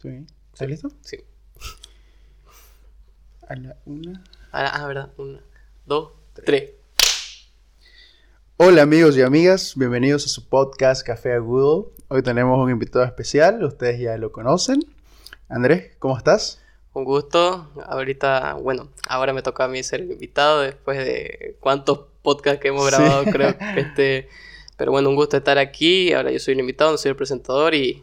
Sí. ¿Estás listo? Sí. A la una. Ah, ah, verdad. Una, dos, tres. Hola amigos y amigas, bienvenidos a su podcast Café Agudo. Hoy tenemos un invitado especial, ustedes ya lo conocen. Andrés, ¿cómo estás? Un gusto. Ahorita, bueno, ahora me toca a mí ser el invitado después de cuántos podcasts que hemos Sí. grabado, creo que este. Pero bueno, un gusto estar aquí. Ahora yo soy el invitado, no soy el presentador y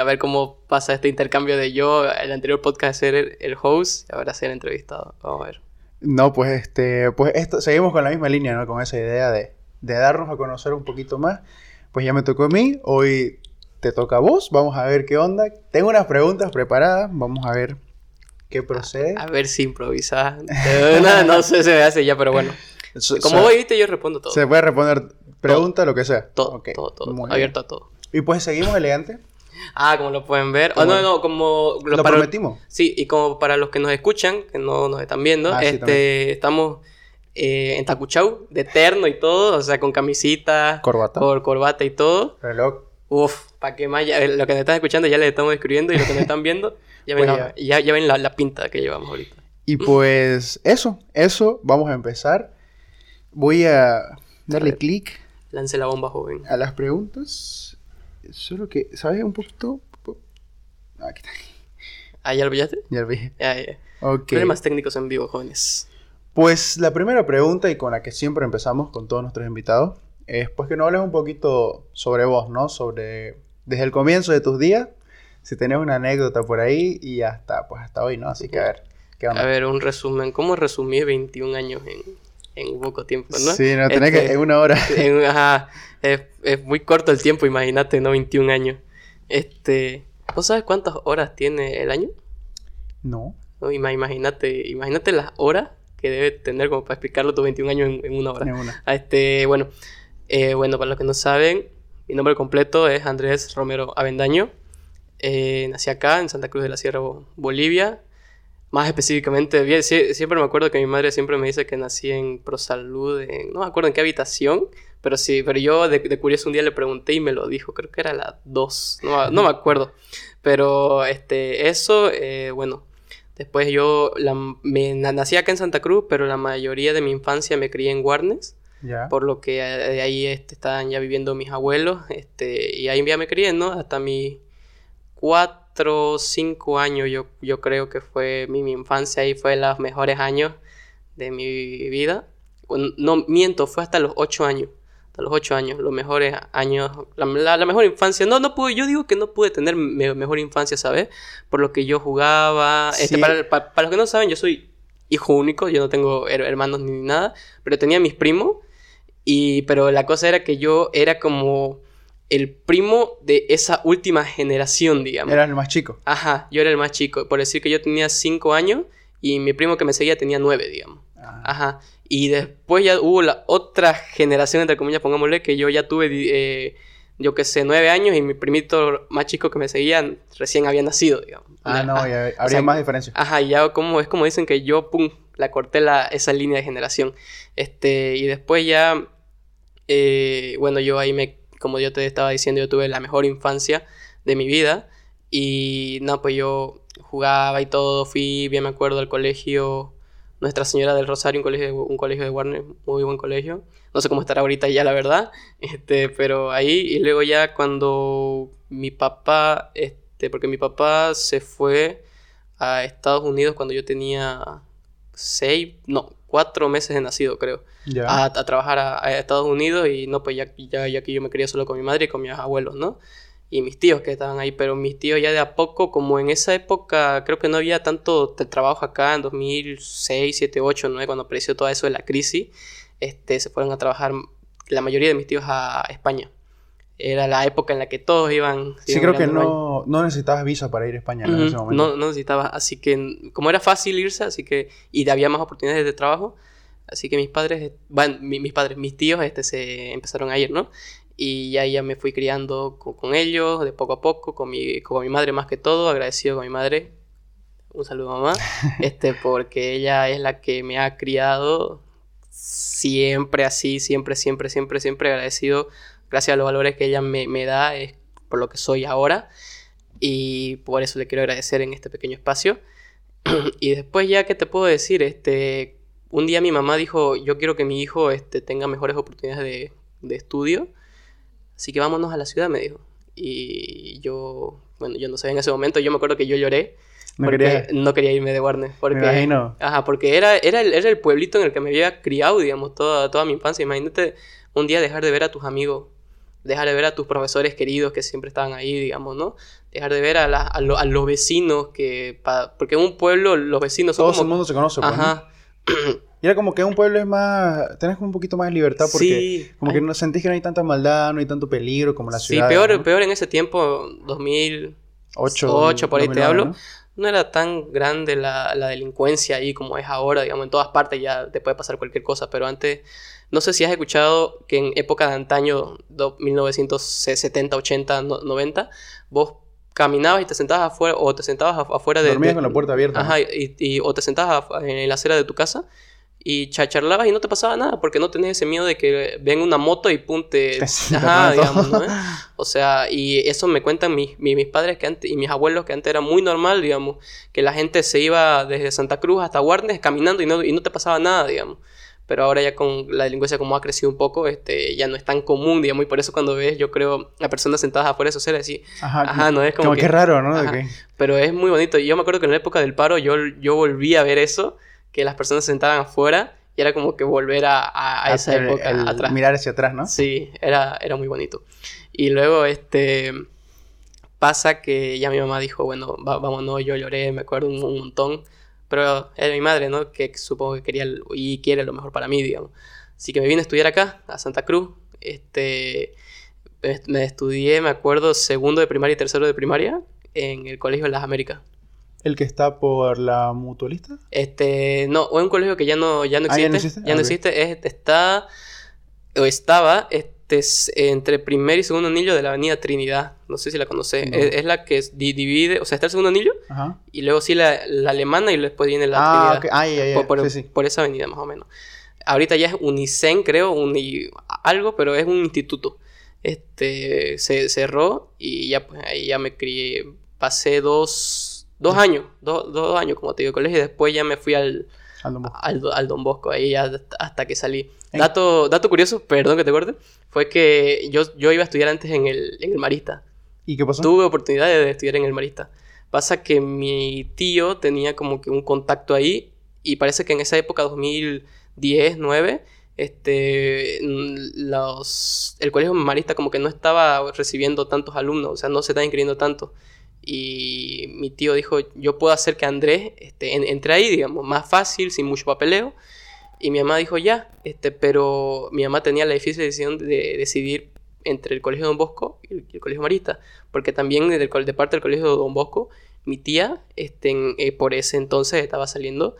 a ver cómo pasa este intercambio de yo, el anterior podcast ser el, el host y ahora ser entrevistado. Vamos a ver. No, pues este, pues esto, seguimos con la misma línea, ¿no? Con esa idea de, de darnos a conocer un poquito más. Pues ya me tocó a mí, hoy te toca a vos, vamos a ver qué onda. Tengo unas preguntas preparadas, vamos a ver qué procede. A ver si improvisas. Una, no sé se hace ya, pero bueno. So- Como so- voy, viste, yo respondo todo. Se puede responder pregunta, lo que sea. Todo, todo, todo. Abierto a todo. Y pues seguimos elegante. Ah, como lo pueden ver. Oh, no, no, como Lo para- prometimos. Sí, y como para los que nos escuchan, que no nos están viendo, Ah, este, estamos eh, en Tacuchau, de terno y todo, o sea, con camisita, Corbata. con corbata y todo. Reloj. Uf, para que más, ya- eh, lo que nos están escuchando ya les estamos escribiendo y lo que nos están viendo, ya ven, Pues la, ya, ya ven la, la pinta que llevamos ahorita. Y pues eso, eso, vamos a empezar. Voy a darle clic Lance la bomba, joven. a las preguntas. Solo que, ¿sabes un poquito? Ah, Aquí está. Ah, ¿ya lo pillaste? Ya lo vi. Ya, ya. Problemas técnicos en vivo, jóvenes. Pues la primera pregunta y con la que siempre empezamos con todos nuestros invitados es pues que nos hables un poquito sobre vos, ¿no? Sobre desde el comienzo de tus días, si tenés una anécdota por ahí y hasta pues hasta hoy, ¿no? Así que a ver, ¿qué onda? A ver, un resumen. ¿Cómo resumir 21 años en, en poco tiempo, no? Sí, no tenés que Este, en una hora. En- ajá, es, es muy corto el tiempo, imagínate, ¿no? 21 años. Este, ¿vos sabes cuántas horas tiene el año? No. No, Ima- imagínate, imagínate las horas que debe tener como para explicarlo tus 21 años en, en una hora. En una. Ah, Este, bueno, eh, bueno, para los que no saben, mi nombre completo es Andrés Romero Avendaño. Eh, nací acá, en Santa Cruz de la Sierra, Bo- Bolivia. Más específicamente, bien, sie- siempre me acuerdo que mi madre siempre me dice que nací en Prosalud, en- no me acuerdo en qué habitación, pero sí, pero yo de, de curioso un día le pregunté y me lo dijo, creo que era la 2, no, no me acuerdo. Pero este, eso, eh, bueno, después yo la- me, na- nací acá en Santa Cruz, pero la mayoría de mi infancia me crié en Guarnes Ya. por lo que eh, de ahí este, estaban ya viviendo mis abuelos, este, y ahí ya me crié, ¿no? Hasta mis cuatro o cinco años, yo, yo creo que fue mi, mi infancia, ahí fue los mejores años de mi vida. No, miento, fue hasta los ocho años. Hasta los ocho años, los mejores años, la, la- la mejor infancia. No, no pude, yo digo que no pude tener me- mejor infancia, ¿sabes? Por lo que yo jugaba. Este, Sí. para, pa- para los que no saben, yo soy hijo único, yo no tengo her- hermanos ni nada, pero tenía mis primos. Y, pero la cosa era que yo era como el primo de esa última generación, digamos. Eras el más chico. Ajá, yo era el más chico. Por decir que yo tenía cinco años y mi primo que me seguía tenía nueve, digamos. Ah, Ajá. Y después ya hubo la otra generación, entre comillas, pongámosle, que yo ya tuve, eh, yo que sé, nueve años y mi primito más chico que me seguía recién había nacido, digamos. Ah, no, Ajá. ya, O habría sea, más diferencia. Ajá, y ya como, es como dicen que yo, pum, la corté la, esa línea de generación. Este, y después ya, eh, bueno, yo ahí me, como yo te estaba diciendo, yo tuve la mejor infancia de mi vida. Y no, pues yo jugaba y todo, fui, bien me acuerdo, al colegio Nuestra Señora del Rosario, un colegio, de- un colegio de Warner, muy buen colegio. No sé cómo estará ahorita ya, la verdad. Este, pero ahí, y luego ya cuando mi papá, este, porque mi papá se fue a Estados Unidos cuando yo tenía seis, no, cuatro meses de nacido, creo a, a trabajar a, a Estados Unidos y no, pues ya, ya, ya que yo me crié solo con mi madre y con mis abuelos, ¿no? Y mis tíos que estaban ahí, pero mis tíos ya de a poco, como en esa época, creo que no había tanto trabajo acá, en 2006, 7, 8, 9, cuando apareció todo eso de la crisis, este, se fueron a trabajar la mayoría de mis tíos a España. Era la época en la que todos iban... sí, creo que no, no necesitabas visa para ir a España ¿no? en ese momento. No, no necesitaba, así que como era fácil irse, así que y había más oportunidades de trabajo, así que mis padres, bueno, mi- mis padres, mis tíos, este se empezaron a ir, ¿no? Y ya, ya me fui criando co- con, ellos, de poco a poco, con mi, con mi madre más que todo, agradecido con mi madre. Un saludo mamá, este, porque ella es la que me ha criado siempre así, siempre, siempre, siempre, siempre agradecido, gracias a los valores que ella me, me da, es por lo que soy ahora. Y por eso le quiero agradecer en este pequeño espacio. y después ya, ¿qué te puedo decir? Este, un día mi mamá dijo, yo quiero que mi hijo este, tenga mejores oportunidades de, de estudio. Así que vámonos a la ciudad, me dijo. Y yo, bueno, yo no sé, en ese momento yo me acuerdo que yo lloré. No quería- no quería irme de Warner. Porque, Me imagino. Ajá, porque era, era, el, era el pueblito en el que me había criado, digamos, toda, toda mi infancia. Imagínate un día dejar de ver a tus amigos, dejar de ver a tus profesores queridos que siempre estaban ahí, digamos, ¿no? Dejar de ver a, la- a, lo- a los vecinos que... pa- porque en un pueblo los vecinos son Todo el mundo se conoce. pues, ¿no? Ajá. Y era como que un pueblo es más. Tenés como un poquito más de libertad porque. Sí. Como que no sentís que no hay tanta maldad, no hay tanto peligro como la Sí, ciudad. peor, peor en ese tiempo, 2000... Ocho, ocho, por ahí te 2009, hablo. ¿no? no era tan grande la, la delincuencia ahí como es ahora, digamos, en todas partes ya te puede pasar cualquier cosa, pero antes, no sé si has escuchado que en época de antaño, do- 1970, 80, no- 90, vos caminabas y te sentabas afuera, o te sentabas af- afuera de... Dormías de- con la puerta abierta. ¿no? Ajá, y, y- o te sentabas en la acera de tu casa y cha- charlabas y no te pasaba nada, porque no tenías ese miedo de que venga una moto y punte... Ajá, digamos, ¿no? O sea, y eso me cuentan mis, mi- mis padres que antes, y mis abuelos que antes era muy normal, digamos, que la gente se iba desde Santa Cruz hasta Guarnes caminando y no, y no te pasaba nada, digamos. Pero ahora ya con la delincuencia como ha crecido un poco, este, ya no es tan común, digamos, y por eso cuando ves, yo creo, a personas sentadas afuera de su acera, así, Ajá, ajá, no es como, como que... que raro, ¿no? Ajá. Pero es muy bonito. Y yo me acuerdo que en la época del paro yo, yo volví a ver eso, que las personas se sentaban afuera y era como que volver a, a- a esa época el- atrás. Mirar hacia atrás, ¿no? Sí, era, era muy bonito. Y luego, este, pasa que ya mi mamá dijo, bueno, va- vámonos, yo lloré, me acuerdo un, un montón, pero era mi madre, ¿no? Que supongo que quería y quiere lo mejor para mí, digamos. Así que me vine a estudiar acá, a Santa Cruz, este, me- estudié, me acuerdo, segundo de primaria y tercero de primaria en el Colegio de las Américas. El que está por la mutualista. Este, no, o un colegio que ya no, ya no Ah, existe. ¿ya no existe? Ya Ah, no existe. Es- está, o estaba, este, es entre primer y segundo anillo de la avenida Trinidad. No sé si la conoces. No. Es, es la que divide, o sea, está el segundo anillo Ajá. y luego sí la, la alemana y después viene la Ah. Trinidad. Ah. Por, por- Sí, sí. por esa avenida más o menos. Ahorita ya es Unicen, creo, uni, algo, pero es un instituto. Este, se cerró y ya pues ahí ya me crié, pasé dos, dos años, dos, dos años como te digo, colegio y después ya me fui al, Al Don Bosco. al, al Don Bosco, ahí ya hasta- hasta que salí. Dato, dato curioso, perdón que te corte, fue que yo, yo iba a estudiar antes en el, en el Marista. ¿Y qué pasó? Tuve oportunidad de estudiar en el Marista. Pasa que mi tío tenía como que un contacto ahí y parece que en esa época, 2010, 9, este, los, el colegio Marista como que no estaba recibiendo tantos alumnos, o sea, no se estaba inscribiendo tanto. Y mi tío dijo, yo puedo hacer que Andrés este, en- entre ahí, digamos, más fácil, sin mucho papeleo. Y mi mamá dijo, ya, este, pero mi mamá tenía la difícil decisión de decidir entre el colegio Don Bosco y el, el colegio Marista, porque también del col- de parte del colegio Don Bosco, mi tía, este, eh, por ese entonces estaba saliendo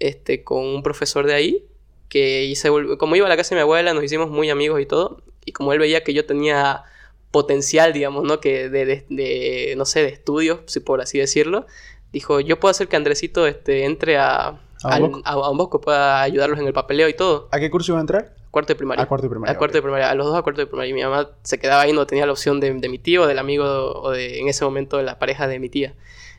este, con un profesor de ahí, que se como iba a la casa de mi abuela, nos hicimos muy amigos y todo, y como él veía que yo tenía potencial, digamos, ¿no? Que de, de- de, no sé, de estudios, si por así decirlo, dijo, yo puedo hacer que Andresito este, entre a, ¿A Don al- Bosco? a- a Don Bosco, pueda ayudarlos en el papeleo y todo. ¿A qué curso iba a entrar? Cuarto de primaria. A cuarto de primaria. A cuarto de primaria, a los dos a cuarto de primaria. Y mi mamá se quedaba ahí, no tenía la opción de, de mi tío, del amigo o de, en ese momento, de la pareja de mi tía.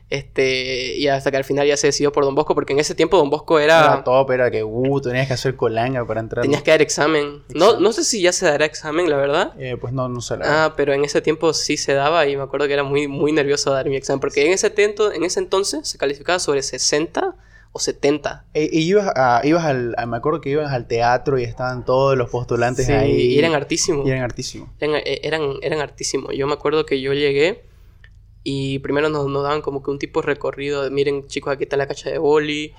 Este, y hasta que al final ya se decidió por Don Bosco, porque en ese tiempo Don Bosco era... Era top, era que, uh, tenías que hacer colanga para entrar. tenías que dar examen. No, Examen. no sé si ya se dará examen, la verdad. Eh, pues no, no sé. la. Ah, pero en ese tiempo sí se daba y me acuerdo que era muy, muy nervioso dar mi examen, porque en ese, tiempo, en ese entonces se calificaba sobre 60 o 70. Eh, y ibas, a, ibas al, a- me acuerdo que ibas al teatro y estaban todos los postulantes Sí, ahí. y eran hartísimos. Y eran hartísimos. Eran, eh, eran, eran hartísimos. Yo me acuerdo que yo llegué y primero nos, nos daban como que un tipo de recorrido. de, Miren, chicos, aquí está la cancha de boli,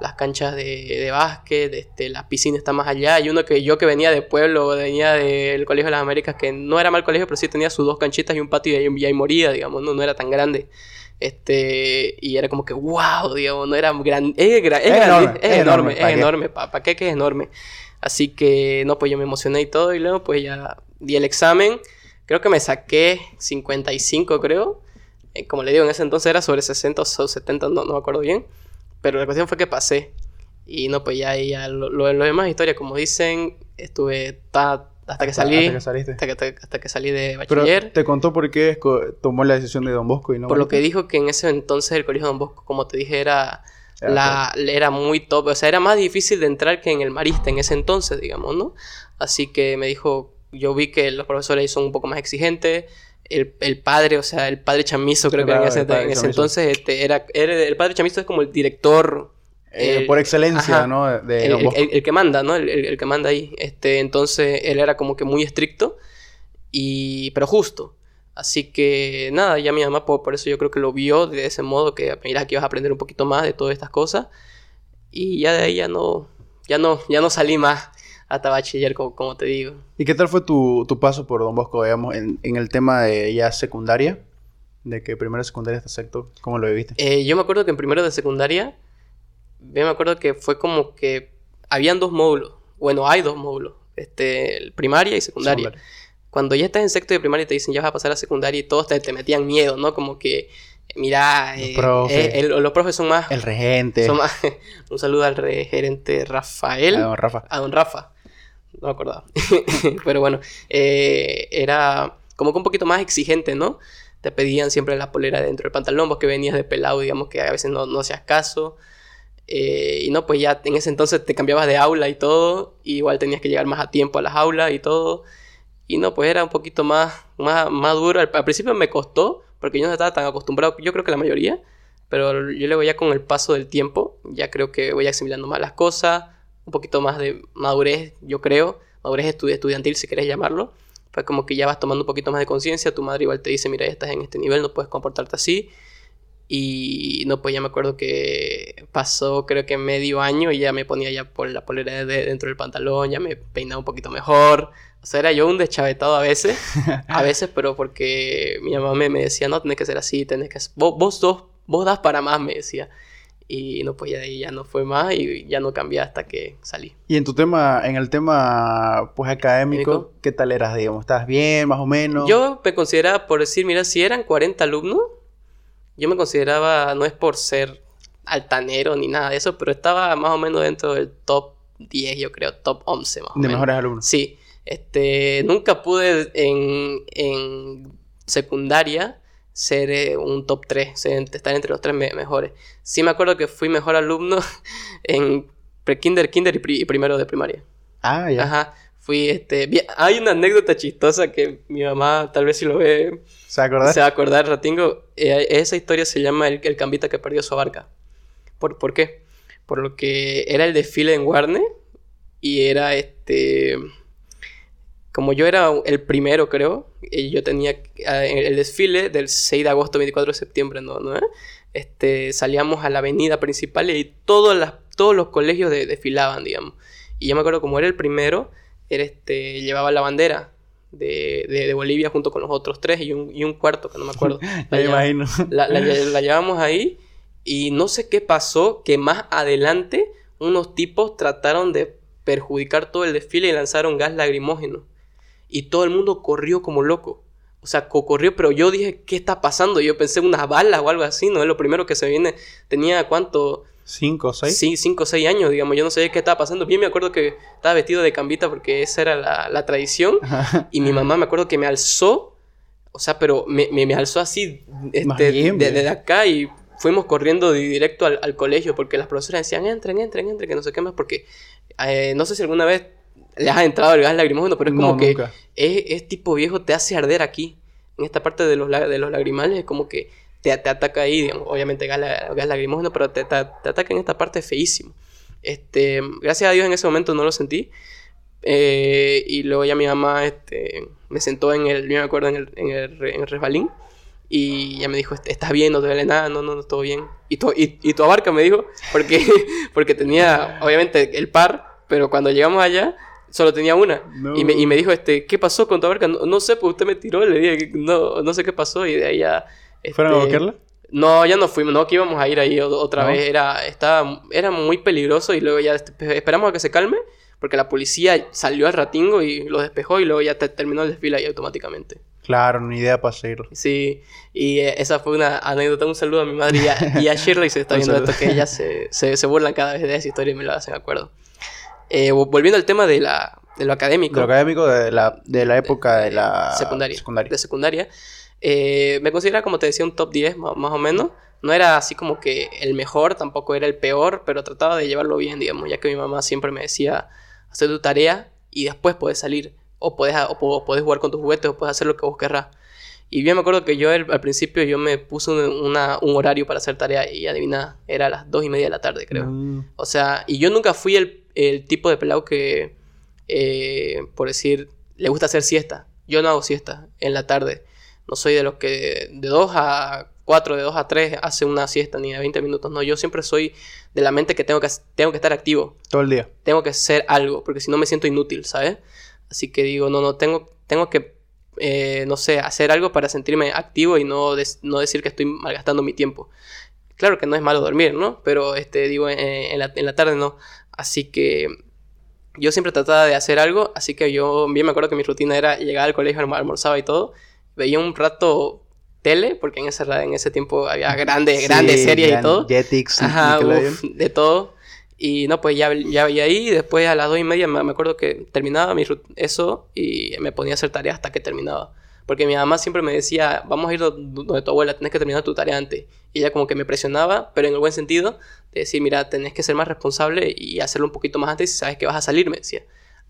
las canchas de, de básquet, este, la piscina está más allá. Y uno que yo que venía de pueblo, venía del Colegio de las Américas, que no era mal colegio, pero sí tenía sus dos canchitas y un patio y ahí, y ahí moría, digamos, no, no era tan grande. Este, y era como que, wow, digamos, no era gran, es, es Es grande- enorme, es enorme, enorme, es ¿pa' qué? enorme, ¿para qué que es enorme? Así que, no, pues yo me emocioné y todo, y luego pues ya di el examen, creo que me saqué 55, creo, Eh, como le digo, en ese entonces era sobre 60 o 70, no, no me acuerdo bien, pero la cuestión fue que pasé, y no, pues ya, ya lo, lo, lo demás historia, como dicen, estuve, ta- hasta que salí. Hasta que saliste. Hasta que, hasta que salí de Pero bachiller. te contó por qué tomó la decisión de Don Bosco y no Por lo que dijo que en ese entonces el colegio Don Bosco, como te dije, era, Era la, era muy top. O sea, era más difícil de entrar que en el Marista en ese entonces, digamos, ¿no? Así que me dijo, yo vi que los profesores ahí son un poco más exigentes. El, el padre, o sea, el padre chamizo, creo que Claro, en ese, en ese entonces este, era, era- el padre chamizo es como el director. Eh, el- por excelencia, ajá. ¿no? De el, que manda, ¿no? El, que manda ahí. Este, entonces él era como que muy estricto, y, pero justo. Así que nada, ya mi mamá por, por eso yo creo que lo vio de ese modo, que mira, aquí vas a aprender un poquito más de todas estas cosas. Y ya de ahí ya no, ya no, ya no salí más hasta bachiller, como, como te digo. ¿Y qué tal fue tu, tu paso por Don Bosco, digamos, en, en el tema de ya secundaria? De que primero secundaria hasta sexto, ¿cómo lo viviste? Eh, yo me acuerdo que en primero de secundaria, yo me acuerdo que fue como que habían dos módulos. Bueno, hay dos módulos, este, primaria y secundaria. Cuando ya estás en sexto de primaria y te dicen ya vas a pasar a secundaria y todos te, te metían miedo, ¿no? Como que, mira, Los eh, profes. eh, el- los profes son más... El regente. son más- un saludo al re- gerente Rafael. a Don Rafa. A don Rafa. No me acordaba. Pero bueno, eh, era como que un poquito más exigente, ¿no? Te pedían siempre la polera dentro del pantalón, vos que venías de pelado, digamos que a veces no, no hacías caso. Eh, y no, pues ya en ese entonces te cambiabas de aula y todo, igual tenías que llegar más a tiempo a las aulas y todo. Y no, pues era un poquito más, más, más duro. Al, principio me costó, porque yo no estaba tan acostumbrado, yo creo que la mayoría, pero yo luego ya con el paso del tiempo, ya creo que voy asimilando más las cosas, un poquito más de madurez, yo creo, madurez estu- estudiantil si querés llamarlo. Pues como que ya vas tomando un poquito más de conciencia, tu madre igual te dice, mira, ya estás en este nivel, no puedes comportarte así. Y no, pues ya me acuerdo que pasó creo que medio año y ya me ponía ya por la polera de dentro del pantalón, ya me peinaba un poquito mejor. O sea, era yo un deschavetado a veces, a veces, pero porque mi mamá me, me decía, no, tenés que ser así, tenés que... Vos, vos, sos- vos das para más, me decía. Y no, pues ya de ahí ya no fue más y ya no cambié hasta que salí. Y en tu tema, en el tema, pues académico, Académico. ¿qué tal eras, digamos? ¿Estás bien, más o menos? Yo me consideraba, por decir, mira, si eran 40 alumnos, yo me consideraba, no es por ser altanero ni nada de eso, pero estaba más o menos dentro del top 10, yo creo, top 11 más o De menos. mejores alumnos. Sí, este, nunca pude en, en secundaria ser eh, un top 3, ser- estar entre los tres me- mejores. Sí me acuerdo que fui mejor alumno en pre-kinder, kinder y, pri- y primero de primaria. Ah, ya. Ajá, fui, este, vi- hay una anécdota chistosa que mi mamá tal vez si lo ve ¿Se acordás? se va a acordar, Ratingo. Eh, esa historia se llama el, el cambita que perdió su barca. ¿Por, ¿Por qué? Por lo que era el desfile en Warner y era este... Como yo era el primero, creo, y yo tenía eh, el desfile del 6 de agosto, 24 de septiembre, ¿no? ¿no? Este, salíamos a la avenida principal y todas las, todos los colegios de- desfilaban, digamos. Y yo me acuerdo, como era el primero, este, llevaba la bandera de, de- de Bolivia junto con los otros tres y un, y un cuarto, que no me acuerdo. La me imagino. la, la lle- la llevamos ahí y no sé qué pasó, que más adelante unos tipos trataron de perjudicar todo el desfile y lanzaron gas lagrimógeno. Y todo el mundo corrió como loco. O sea, co- corrió, pero yo dije, ¿qué está pasando? Yo pensé unas balas o algo así, ¿no? Es lo primero que se viene. Tenía cuánto, ¿Cinco o seis? Sí, 5 o 6 años, digamos. Yo no sabía qué estaba pasando. Bien me acuerdo que estaba vestido de cambita porque esa era la, la tradición. Y mi mamá me acuerdo que me alzó. O sea, pero me, me, me alzó así este, bien, de- desde acá y fuimos corriendo di- directo al, al colegio porque las profesoras decían, entren, entren, entren, que no sé qué más. Porque eh, no sé si alguna vez le has entrado el gas lagrimógeno, pero es como No, que es, es tipo viejo, te hace arder aquí. En esta parte de los, de los lagrimales es como que te, te ataca ahí, digamos, obviamente gas, gas lagrimógeno, pero te, te- te ataca en esta parte feísimo. Este, gracias a Dios en ese momento no lo sentí. Eh, y luego ya mi mamá este, me sentó en el, yo me acuerdo, en el, en el, en el resbalín. Y ya me dijo, ¿estás bien? ¿No te duele nada? No, no, no, todo bien. Y tu, y, y tu abarca, me dijo, porque, porque tenía, obviamente, el par, pero cuando llegamos allá, solo tenía una. No. Y, me, y me dijo, este, ¿qué pasó con tu abarca? No, no sé, pues usted me tiró, le dije, no, no sé qué pasó. Y de ahí ya... ¿Fueron a este, buscarla? no, ya no fuimos, no, que íbamos a ir ahí otra ¿No? vez. Era, estaba, era muy peligroso y luego ya esperamos a que se calme porque la policía salió al ratingo y lo despejó y luego ya te- terminó el desfile ahí automáticamente. Claro, ni idea para seguirlo. Sí, y eh, esa fue una anécdota. Un saludo a mi madre y a, y a Shirley se está viendo esto, que ellas se, se, se burlan cada vez de esa historia y me lo hacen acuerdo. Eh, vo- volviendo al tema de la, de lo académico. De lo académico de la, de la época de, de la secundaria. secundaria. De secundaria. Eh, me considera, como te decía, un top 10 ma- más o menos. No era así como que el mejor, tampoco era el peor, pero trataba de llevarlo bien, digamos, ya que mi mamá siempre me decía, hacer tu tarea y después puedes salir, o puedes, o podés jugar con tus juguetes, o puedes hacer lo que vos querrás. Y bien me acuerdo que yo el- al principio yo me puse un, una- un horario para hacer tarea y adivina, era a las 2 y media de la tarde, creo. Mm, O sea, y yo nunca fui el, el tipo de pelado que, eh, por decir, le gusta hacer siesta. Yo no hago siesta en la tarde. No soy de los que de 2 a 4, de 2 a 3 hace una siesta ni de 20 minutos. No, yo siempre soy de la mente que tengo que, tengo que estar activo. todo el día. Tengo que hacer algo, porque si no me siento inútil, ¿sabes? Así que digo, no, no, tengo, tengo que, eh, no sé, hacer algo para sentirme activo y no, des- no decir que estoy malgastando mi tiempo. Claro que no es malo dormir, ¿no? Pero, este, digo, en, en la, en la tarde no. Así que yo siempre trataba de hacer algo, así que yo bien me acuerdo que mi rutina era llegar al colegio, alm- almorzaba y todo. Veía un rato tele, porque en ese, en ese tiempo había grandes, Sí, grandes series y todo. Jetix, Ajá, uf, de todo. Y no, pues ya, ya veía ahí. y Después a las dos y media me, me acuerdo que terminaba mi, eso y me ponía a hacer tarea hasta que terminaba. Porque mi mamá siempre me decía, vamos a ir do- donde tu abuela, tenés que terminar tu tarea antes. Y ella como que me presionaba, pero en el buen sentido, de decir, mira, tenés que ser más responsable y hacerlo un poquito más antes si sabes que vas a salir, me decía.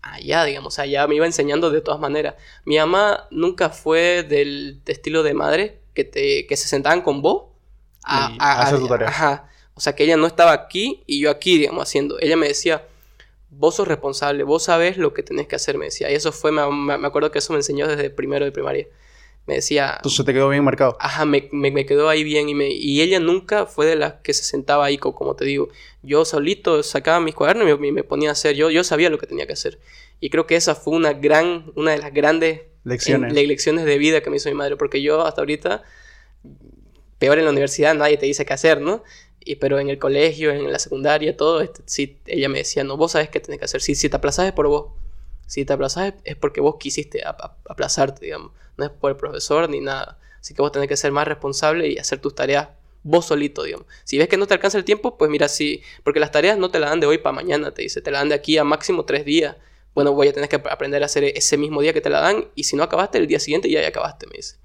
Allá, digamos, allá me iba enseñando de todas maneras. Mi mamá nunca fue del estilo de madre que, te, que se sentaban con vos a, Y a- hacer tu tarea. Ajá. O sea, que ella no estaba aquí y yo aquí, digamos, haciendo. Ella me decía, vos sos responsable, vos sabés lo que tenés que hacer, me decía. Y eso fue, me- me acuerdo que eso me enseñó desde primero de primaria. Me decía, Entonces te quedó bien marcado. ajá, me, me- me quedó ahí bien y, me, y ella nunca fue de las que se sentaba ahí, co- como te digo. Yo solito sacaba mis cuadernos y me, me ponía a hacer, yo, yo sabía lo que tenía que hacer. Y creo que esa fue una gran, una de las grandes Lecciones. en- le- lecciones de vida que me hizo mi madre, porque yo hasta ahorita, peor en la universidad, nadie te dice qué hacer, ¿no? Y, pero en el colegio, en la secundaria, todo, este, sí, ella me decía, no, vos sabés qué tenés que hacer. Si, si te aplazás es por vos. Si te aplazás es- porque vos quisiste ap- ap- aplazarte, digamos. No es por el profesor ni nada. Así que vos tenés que ser más responsable y hacer tus tareas vos solito, digamos. Si ves que no te alcanza el tiempo, pues mira, sí. Porque las tareas no te las dan de hoy para mañana, te dice. Te la dan de aquí a máximo tres días. Bueno, voy a tener que ap- aprender a hacer ese mismo día que te la dan. Y si no acabaste, el día siguiente ya, ya acabaste, me dice.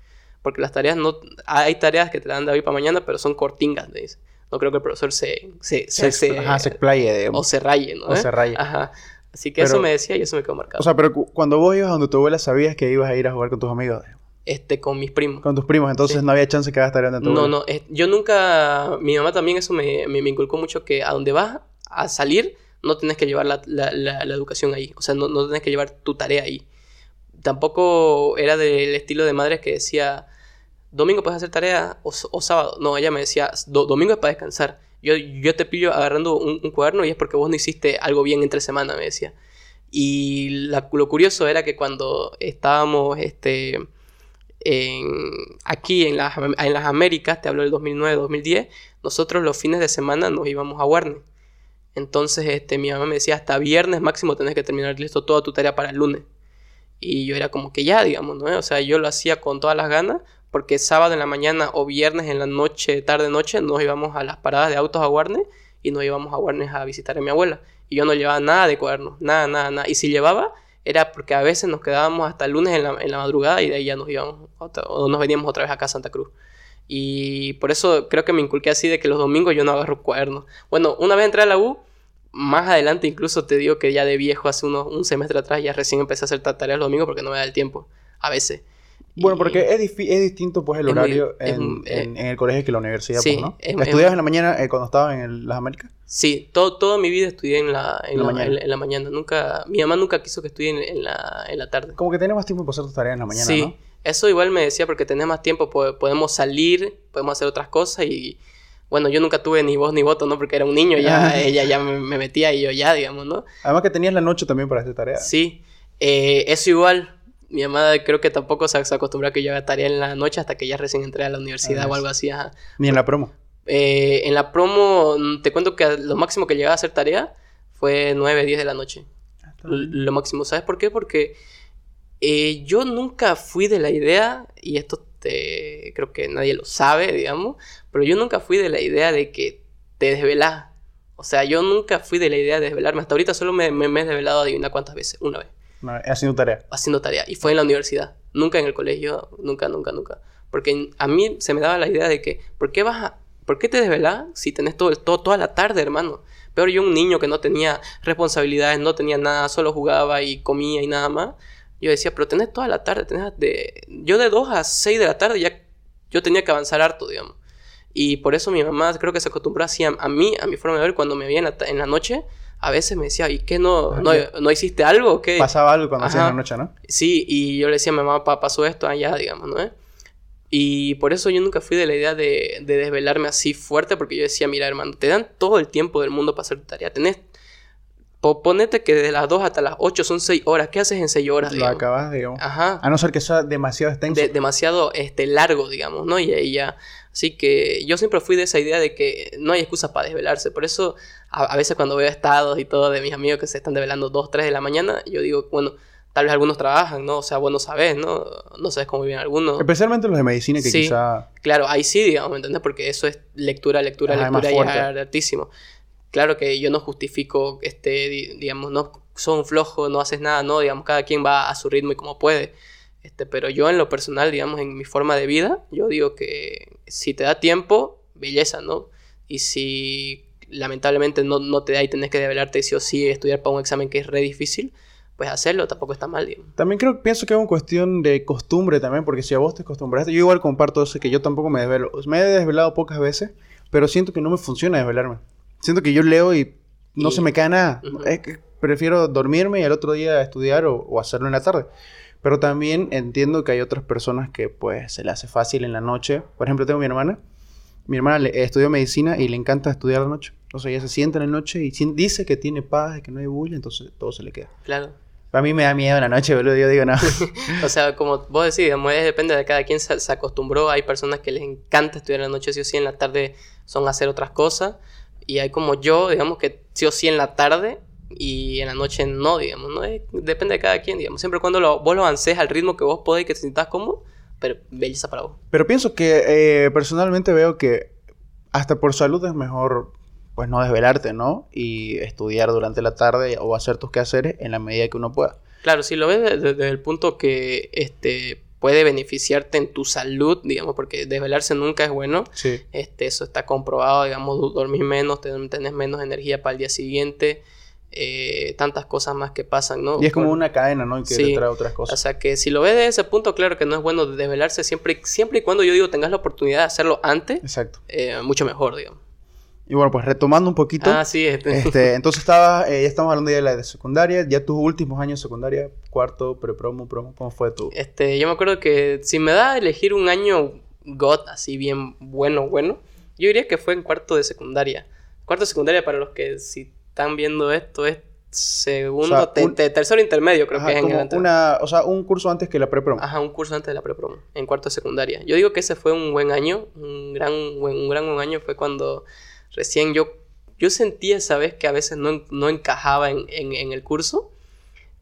Porque las tareas no... Hay tareas que te la dan de hoy para mañana, pero son cortingas, me dice. No creo que el profesor se... se, se, se- Ajá, se explaye, digamos. o se raye, ¿no? O ¿Eh? se raye. Ajá. Así que Pero- eso me decía y eso me quedó marcado. O sea, pero cu- cuando vos ibas donde tu abuela sabías que ibas a ir a jugar con tus amigos, este, con mis primos. con tus primos, entonces Sí. no había chance que hagas tarea donde tu No, abuela. no, es- yo nunca, mi mamá también eso me, me, me inculcó mucho que a donde vas a salir no tienes que llevar la, la- la- la educación ahí, o sea, no, no tienes que llevar tu tarea ahí. Tampoco era del estilo de madres que decía, domingo puedes hacer tarea o, o sábado. No, ella me decía, "Do- domingo es para descansar. Yo, yo te pillo agarrando un, un cuaderno y es porque vos no hiciste algo bien entre semana, me decía. Y lo curioso era que cuando estábamos este, en- aquí en las, en las Américas, te hablo del 2009-2010, nosotros los fines de semana nos íbamos a Warner. Entonces este, mi mamá me decía, hasta viernes máximo tenés que terminar listo toda tu tarea para el lunes. Y yo era como que ya, digamos, ¿no? O sea, yo lo hacía con todas las ganas, porque sábado en la mañana o viernes en la noche, tarde noche, nos íbamos a las paradas de autos a Warner y nos íbamos a Warner a visitar a mi abuela. Y yo no llevaba nada de cuadernos, nada, nada, nada. Y si llevaba, era porque a veces nos quedábamos hasta el lunes en la, en la madrugada y de ahí ya nos íbamos, o nos veníamos otra vez acá a Santa Cruz. Y por eso creo que me inculqué así de que los domingos yo no agarro cuadernos. Bueno, una vez entré a la U, más adelante incluso te digo que ya de viejo, hace unos, un semestre atrás, ya recién empecé a hacer ta- tareas los domingos porque no me da el tiempo, a veces. Bueno, porque es, es distinto pues el Es horario es en, en- en el colegio que la universidad, sí, pues, ¿no? es- ¿Estudiabas es- en la mañana eh, cuando estabas en el- las Américas? Sí, todo, toda mi vida estudié en la, en La la, mañana. la mañana. Nunca, mi mamá nunca quiso que estudie en, la, en la tarde. Como que tenés más tiempo para hacer tus tareas en la mañana, sí, ¿no? eso igual me decía porque tenés más tiempo, po- podemos salir, podemos hacer otras cosas y bueno, yo nunca tuve ni voz ni voto, ¿no? Porque era un niño, ya ella ya me, me metía y yo ya, digamos, ¿no? Además que tenías la noche también para hacer tareas. Sí, eh, eso igual. Mi mamá creo que tampoco se, acostumbró a que yo haga tarea en la noche hasta que ya recién entré a la universidad Ah, o algo así. ajá. Ni en la promo. Eh, en la promo, mm, te cuento que lo máximo que llegaba a hacer tarea fue 9, 10 de la noche. L- Lo máximo, ¿sabes por qué? Porque eh, yo nunca fui de la idea, y esto te, creo que nadie lo sabe, digamos, pero yo nunca fui de la idea de que te desvelás. O sea, yo nunca fui de la idea de desvelarme. Hasta ahorita solo me, me, me he desvelado, adivina cuántas veces, una vez. Haciendo tarea. Haciendo tarea. Y fue en la universidad. Nunca en el colegio. Nunca, nunca, nunca. Porque a mí se me daba la idea de que, ¿por qué vas a, ¿por qué te desvelas si tenés todo, todo, toda la tarde, hermano? Peor yo, un niño que no tenía responsabilidades, no tenía nada, solo jugaba y comía y nada más. Yo decía, pero tenés toda la tarde, tenés de... Yo de 2 a 6 de la tarde ya yo tenía que avanzar harto, digamos. Y por eso mi mamá creo que se acostumbró así a, mí, a mi forma de ver, cuando me veía en la noche, a veces me decía, ¿y qué no, no, no hiciste algo? ¿Qué? Pasaba algo cuando hacías la noche, ¿no? Sí, y yo le decía a mi mamá, papá, pasó esto allá, digamos, ¿no? Y por eso yo nunca fui de la idea de, de, desvelarme así fuerte, porque yo decía, mira, hermano, te dan todo el tiempo del mundo para hacer tu tarea. Tenés Ponete que de las 2 hasta las 8 son 6 horas. ¿Qué haces en 6 horas? Lo acabas, digamos. Ajá. A no ser que sea demasiado extenso. demasiado este, largo, digamos, ¿no? Y ahí ya. Así que yo siempre fui de esa idea de que no hay excusa para desvelarse. Por eso, a, veces cuando veo estados y todo de mis amigos que se están desvelando 2, 3 de la mañana, yo digo, bueno, tal vez algunos trabajan, ¿no? O sea, bueno, sabes, ¿no? No sabes cómo viven algunos. Especialmente los de medicina que quizá... Claro, ahí sí, digamos, ¿me entiendes? Porque eso es lectura, lectura, lectura y es altísimo. Claro que yo no justifico, este, digamos, no son flojos, no haces nada, no, digamos, cada quien va a su ritmo y como puede. Este, pero yo en lo personal, digamos, en mi forma de vida, yo digo que si te da tiempo, belleza, ¿no? Y si lamentablemente no, no te da y tenés que develarte sí o sí estudiar para un examen que es re difícil, pues hacerlo tampoco está mal, digamos. También creo, pienso que es una cuestión de costumbre también, porque si a vos te acostumbraste, yo igual comparto eso, que yo tampoco me desvelo. Me he desvelado pocas veces, pero siento que no me funciona desvelarme. Siento que yo leo y no se me cae nada. Es que prefiero dormirme y al otro día estudiar o, hacerlo en la tarde. Pero también entiendo que hay otras personas que pues se le hace fácil en la noche. Por ejemplo, tengo mi hermana. Mi hermana le, estudió medicina y le encanta estudiar la noche. Entonces ella se sienta en la noche y dice que tiene paz, que no hay bulla, entonces todo se le queda. Claro. A mí me da miedo en la noche, boludo. Yo digo, no. o sea, como vos decís, digamos, depende de cada quien se, se, acostumbró. Hay personas que les encanta estudiar en la noche, sí o sí, en la tarde son hacer otras cosas. Y hay como yo, digamos que sí o sí en la tarde y en la noche no, digamos, ¿no? depende de cada quien, digamos. Siempre cuando lo, vos lo avances al ritmo que vos podés y que te sientas cómodo, pero belleza para vos. Pero pienso que eh, personalmente veo que hasta por salud es mejor pues no desvelarte, ¿no? Y estudiar durante la tarde o hacer tus quehaceres en la medida que uno pueda. Claro, si lo ves desde, el punto que este puede beneficiarte en tu salud, digamos, porque desvelarse nunca es bueno. Sí. Este, eso está comprobado, digamos, dormir menos, tenés menos energía para el día siguiente. Eh, tantas cosas más que pasan, ¿no? Y es como una cadena, ¿no? Y que te trae otras cosas. O sea que si lo ves de ese punto, claro que no es bueno desvelarse siempre, siempre y cuando yo digo tengas la oportunidad de hacerlo antes. Exacto. Eh, mucho mejor, digamos. Y bueno, pues retomando un poquito. Ah, sí, este. este entonces estaba, eh, ya estamos hablando ya de la de secundaria, ya tus últimos años de secundaria, cuarto, prepromo, promo, ¿cómo fue tu? Este, yo me acuerdo que si me da a elegir un año God así bien bueno, bueno, yo diría que fue en cuarto de secundaria. Cuarto de secundaria para los que si están viendo esto es segundo, tercero intermedio creo que es en el una, O sea, un curso antes que la prepromo. Ajá, un curso antes de la prepromo, en cuarto de secundaria. Yo digo que ese fue un buen año, un gran, un gran un año fue cuando recién yo, yo sentía esa vez que a veces no, encajaba en, el curso.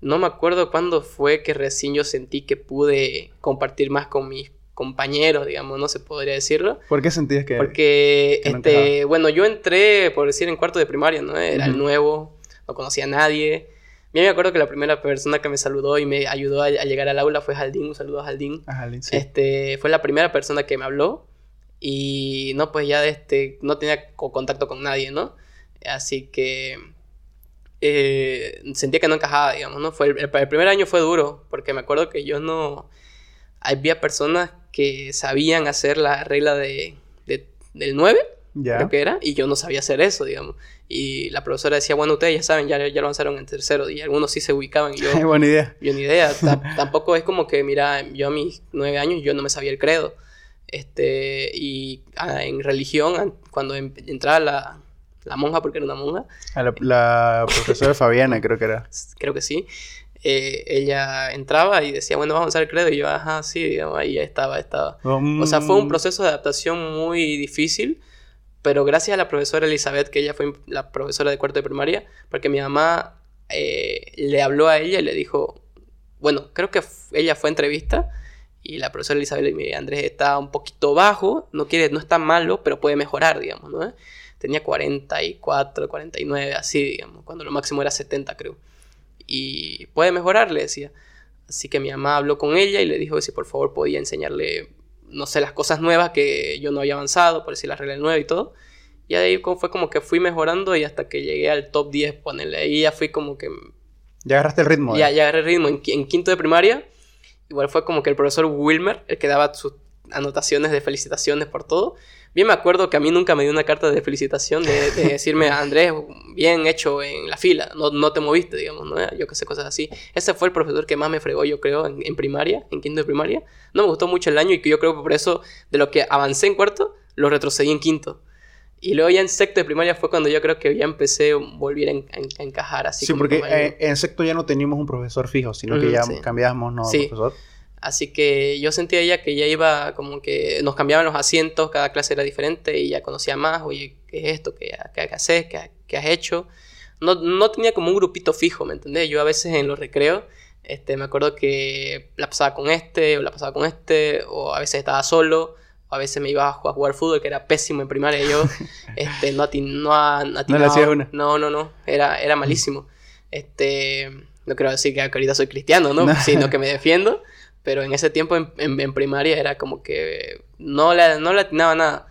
No me acuerdo cuándo fue que recién yo sentí que pude compartir más con mis compañeros, digamos, no se podría decirlo. ¿Por qué sentías que Porque, este, bueno, yo entré, por decir, en cuarto de primaria, ¿no? Era el nuevo, no conocía a nadie. Yo me acuerdo que la primera persona que me saludó y me ayudó a, llegar al aula fue Jaldín, un saludo a Jaldín. A Jaldín sí. Este, fue la primera persona que me habló y no, pues ya este, no tenía contacto con nadie, ¿no? Así que eh, sentía que no encajaba, digamos, ¿no? Fue el, primer año fue duro, porque me acuerdo que yo no... Había personas que sabían hacer la regla de, del 9, creo que era, y yo no sabía hacer eso, digamos. Y la profesora decía, bueno, ustedes ya saben, ya, ya lo avanzaron en tercero, y algunos sí se ubicaban, y yo... buena idea. Yo ni idea. tampoco es como que, mira, yo a mis nueve años yo no me sabía el credo. Este, y ah, en religión, cuando em, entraba la, la, monja, porque era una monja. la, profesora Fabiana, creo que era. Creo que sí. Eh, ella entraba y decía, bueno, vamos a hacer credo. Y yo, ajá, sí, digamos, ahí ya estaba, estaba. O sea, fue un mm. proceso de adaptación muy difícil. Pero gracias a la profesora Elizabeth, que ella fue la profesora de cuarto de primaria, porque mi mamá eh, le habló a ella y le dijo, bueno, creo que ella fue entrevista y la profesora Elizabeth le dice, Andrés está un poquito bajo, no quiere, no está malo, pero puede mejorar, digamos, ¿no? Tenía 44, 49, así, digamos, cuando lo máximo era 70, creo. Y puede mejorar, le decía. Así que mi mamá habló con ella y le dijo que si por favor podía enseñarle, no sé, las cosas nuevas que yo no había avanzado, por decir las reglas nuevas y todo. Y ahí fue como que fui mejorando y hasta que llegué al top 10, ponerle. Ahí ya fui como que... Ya agarraste el ritmo. Ya, ya agarré el ritmo. En, en quinto de primaria, igual fue como que el profesor Wilmer, el que daba sus anotaciones de felicitaciones por todo. Bien me acuerdo que a mí nunca me dio una carta de felicitación de, decirme, Andrés, bien hecho en la fila, no, no te moviste, digamos, ¿no? Yo que sé, cosas así. Ese fue el profesor que más me fregó, yo creo, en, primaria, en quinto de primaria. No me gustó mucho el año y que yo creo que por eso, de lo que avancé en cuarto, lo retrocedí en quinto. Y luego ya en sexto de primaria fue cuando yo creo que ya empecé a volver a, encajar así. Sí, porque eh, en sexto ya no teníamos un profesor fijo, sino que ya cambiábamos, ¿no? Sí. Profesor. Así que yo sentía ya que ya iba como que nos cambiaban los asientos, cada clase era diferente y ya conocía más, oye, ¿qué es esto? ¿Qué, qué, haces? ¿Qué, has hecho? No, no, tenía como un grupito fijo, ¿me entendés? Yo a veces en los recreos, este, me acuerdo que la pasaba con este, o la pasaba con este, o a veces estaba solo, o a veces me iba a jugar, fútbol, que era pésimo en primaria yo, este, no, no, no, no, no, no, era, era malísimo. Este, no quiero decir que ahorita soy cristiano, ¿no? Sino que me defiendo. Pero en ese tiempo en, primaria era como que no le, no atinaba nada.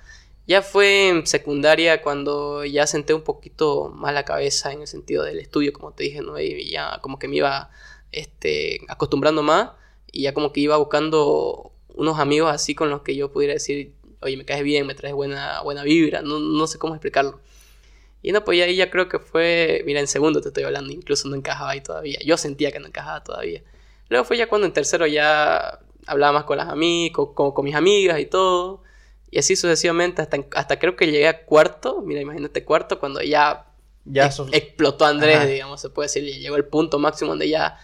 Ya fue en secundaria cuando ya senté un poquito más la cabeza en el sentido del estudio, como te dije, ¿no? Y ya como que me iba este, acostumbrando más y ya como que iba buscando unos amigos así con los que yo pudiera decir, oye, me caes bien, me traes buena, buena vibra, no, no sé cómo explicarlo. Y no, pues ahí ya creo que fue, mira, en segundo te estoy hablando, incluso no encajaba ahí todavía. Yo sentía que no encajaba todavía. Luego fue ya cuando en tercero ya hablaba más con las amigas, con, con, mis amigas y todo. Y así sucesivamente hasta, hasta creo que llegué a cuarto. Mira, imagínate cuarto cuando ya, ya explotó Andrés, digamos, se puede decir. Y llegó el punto máximo donde ya,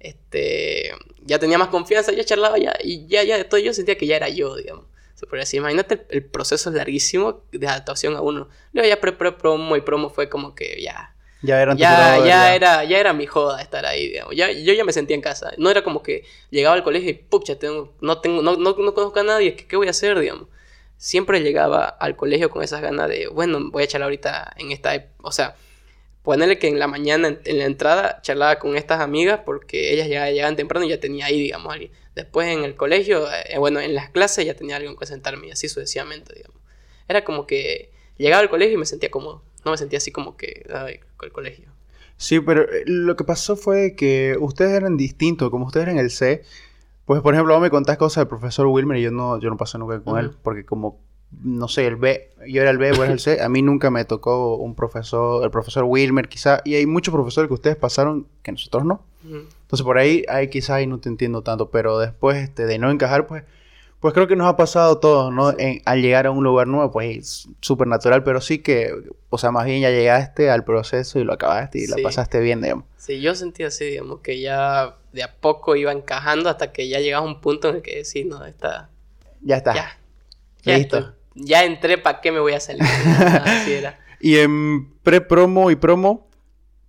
este, ya tenía más confianza, ya charlaba ya. Y ya, ya de todo yo sentía que ya era yo, digamos. Se puede decir, imagínate el, proceso es larguísimo de adaptación a uno. Luego ya pre-promo y promo fue como que ya ya eran ya, ya, era ya era mi joda estar ahí, digamos. Ya, yo ya me sentía en casa. No era como que llegaba al colegio y pucha, tengo, no tengo, no, no, conozco a nadie, ¿qué, ¿qué, voy a hacer, digamos? Siempre llegaba al colegio con esas ganas de, bueno, voy a charlar ahorita en esta, o sea, ponerle que en la mañana en, la entrada charlaba con estas amigas porque ellas ya llegaban temprano y ya tenía ahí, digamos, alguien. Después en el colegio, eh, bueno, en las clases ya tenía alguien que sentarme y así sucesivamente, digamos. Era como que llegaba al colegio y me sentía cómodo no me sentía así como que ay, el colegio. Sí, pero eh, lo que pasó fue que ustedes eran distintos, como ustedes eran el C, pues por ejemplo, vos me contás cosas del profesor Wilmer y yo no, yo no pasé nunca con él, porque como, no sé, el B, yo era el B, vos eras el C, a mí nunca me tocó un profesor, el profesor Wilmer quizá, y hay muchos profesores que ustedes pasaron que nosotros no. Entonces por ahí, ahí quizás ahí no te entiendo tanto, pero después este, de no encajar, pues pues creo que nos ha pasado a todos, ¿no? al llegar a un lugar nuevo, pues es súper natural, pero sí que, o sea, más bien ya llegaste al proceso y lo acabaste y lo pasaste bien, digamos. Sí, yo sentí así, digamos, que ya de a poco iba encajando hasta que ya llegaba un punto en el que decís, no, está... Ya está. Ya. Ya Listo. Ya entré, ¿para qué me voy a salir? así era. Y en pre-promo y promo,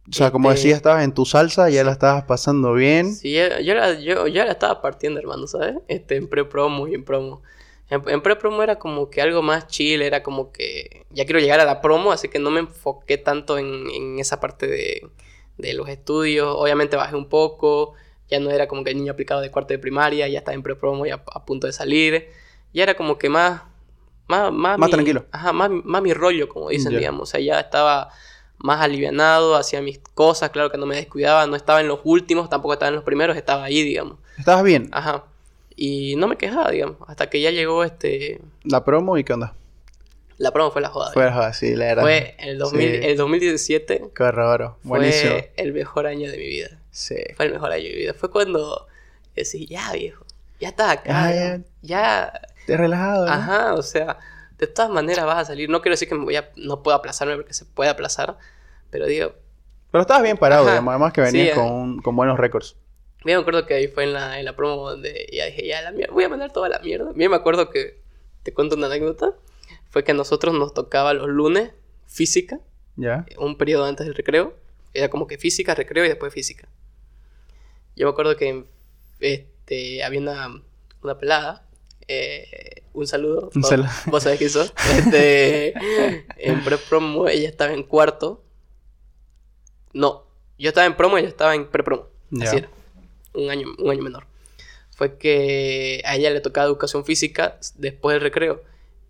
o sea, como decía, estabas en tu salsa, ya la estabas pasando bien. Sí, yo, la, yo ya la estaba partiendo, hermano, ¿sabes? Este, en pre-promo y en promo. En, pre-promo era como que algo más chill, era como que ya quiero llegar a la promo, así que no me enfoqué tanto en, en esa parte de, de, los estudios. Obviamente bajé un poco, ya no era como que el niño aplicado de cuarto de primaria, ya estaba en pre-promo y a, punto de salir. Ya era como que más... Más, más, más tranquilo. Ajá, más, más mi rollo, como dicen, digamos. O sea, ya estaba más alivianado, hacía mis cosas, claro que no me descuidaba, no estaba en los últimos, tampoco estaba en los primeros, estaba ahí, digamos. ¿Estabas bien? Ajá. Y no me quejaba, digamos, hasta que ya llegó este... ¿La promo y qué onda? La promo fue la joda. Fue la joda, sí, la era. Fue el, 2000, el 2017. Qué raro, buenísimo. Fue el mejor año de mi vida. Sí. Fue el mejor año de mi vida. Fue cuando decís, ya viejo, ya estás acá. ya, ya. Te relajado. Ajá, o sea de todas maneras vas a salir. No quiero decir que me voy a, no puedo aplazarme porque se puede aplazar, pero digo... Pero estabas bien parado, además que venías con, con, buenos récords. Bien, me acuerdo que ahí fue en la, en la promo donde ya dije, ya la mierda, voy a mandar toda la mierda. Bien, me acuerdo que, te cuento una anécdota, fue que a nosotros nos tocaba los lunes física, ya un periodo antes del recreo, era como que física, recreo y después física. Yo me acuerdo que este, había una, una pelada eh, un saludo. Un saludo. Vos sabés que sos. Este, en pre-promo ella estaba en cuarto. No, Yo estaba en promo y yo estaba en pre-promo. Ya. Así era. Un año, un año menor. Fue que a ella le tocaba educación física después del recreo.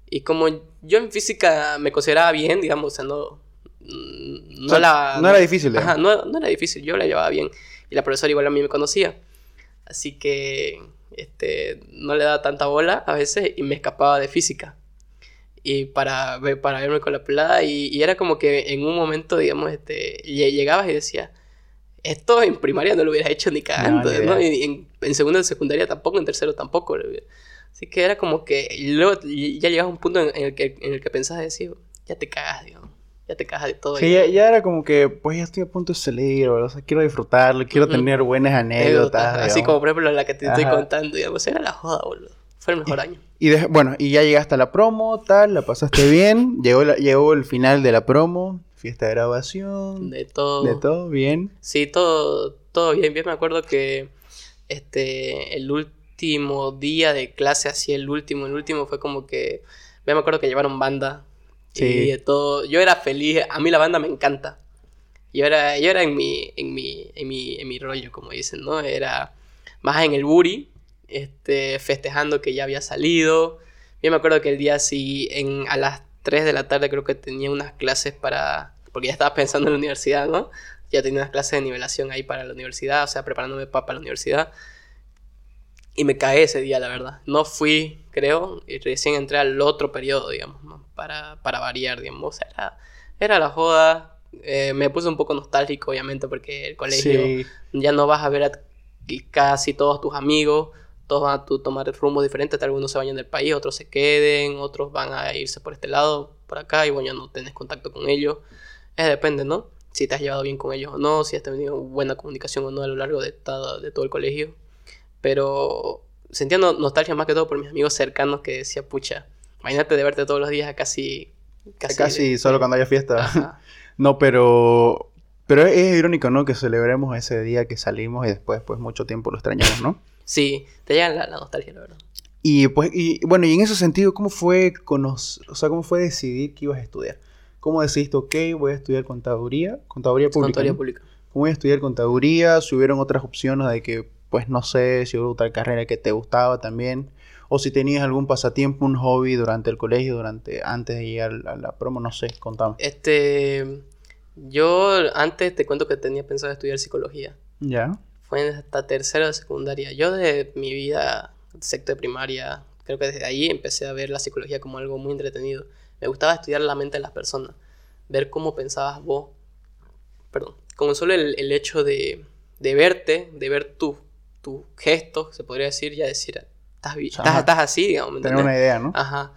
Y como yo en física me consideraba bien, digamos, o sea, no. mm, No, O sea, la. no era difícil, Ajá, no, no era difícil, yo la llevaba bien. Y la profesora igual a mí me conocía. Así que este, no le daba tanta bola a veces y me escapaba de física. Y para, para verme con la pelada. Y, y era como que en un momento, digamos, este, lle- llegabas y decías, esto en primaria no lo hubieras hecho ni cagando. Y en, en segundo y secundaria tampoco, en tercero tampoco. Así que era como que y luego ya llegabas a un punto en, en el que, en el que pensabas decir, ya te cagas, digamos. Ya te cagas de todo. Sí, y- ya, ya era como que, pues ya estoy a punto de salir, o sea, quiero disfrutarlo, quiero tener buenas anécdotas. así como por ejemplo la que te estoy contando, digamos, era la joda, boludo. Fue el mejor año. Y de- bueno, y ya llegaste a la promo, tal, la pasaste bien, llegó, la- llegó el final de la promo, fiesta de grabación, De todo. de todo, bien. Sí, todo, todo bien. Bien me acuerdo que este el último día de clase, así el último, el último fue como que. Me acuerdo que llevaron banda. Sí. Y todo. Yo era feliz. A mí la banda me encanta. Yo era, yo era en mi, en mi, en mi, en mi rollo, como dicen, ¿no? Era más en el buri, este, festejando que ya había salido. Yo me acuerdo que el día sí, en, a las 3 de la tarde creo que tenía unas clases para, porque ya estaba pensando en la universidad, ¿no? Ya tenía unas clases de nivelación ahí para la universidad, o sea, preparándome pa- para la universidad. Y me caí ese día, la verdad. No fui, creo, y recién entré al otro periodo, digamos, ¿no? para, para variar, digamos. O sea, era, era la joda. Eh, me puse un poco nostálgico, obviamente, porque el colegio Sí, ya no vas a ver a casi todos tus amigos, todos van a tomar rumbos diferentes, algunos se vayan del país, otros se queden, otros van a irse por este lado, por acá, y bueno, ya no tenés contacto con ellos. Es depende, ¿no? Si te has llevado bien con ellos o no, si has tenido buena comunicación o no a lo largo de todo, de todo el colegio. Pero sentía no- nostalgia más que todo por mis amigos cercanos que decía, pucha, imagínate de verte todos los días a casi... casi, de- solo cuando haya fiesta. Ajá. No, pero pero es, es irónico, ¿no? Que celebremos ese día que salimos y después, pues, mucho tiempo lo extrañamos, ¿no? Sí, te llega la, la nostalgia, la verdad. Y pues, y bueno, y en ese sentido, ¿cómo fue conocer, o sea, cómo fue decidir que ibas a estudiar? ¿Cómo decidiste, ok, voy a estudiar contaduría, contaduría pública? Contaduría ¿no? pública. ¿Cómo voy a estudiar contaduría? Si hubieron otras opciones de que, pues, no sé, si hubo otra carrera que te gustaba también, o si tenías algún pasatiempo, un hobby durante el colegio, durante, antes de llegar a la promo, no sé, contame. Este, yo antes te cuento que tenía pensado estudiar psicología. ¿Ya? Fue hasta tercero de secundaria. Yo de mi vida, sexto de primaria, creo que desde ahí empecé a ver la psicología como algo muy entretenido. Me gustaba estudiar la mente de las personas, ver cómo pensabas vos. Perdón, como solo el, el hecho de, de verte, de ver tus gestos, se podría decir, ya decir, estás, estás, estás así, digamos, ¿me Tener una idea, ¿no? Ajá.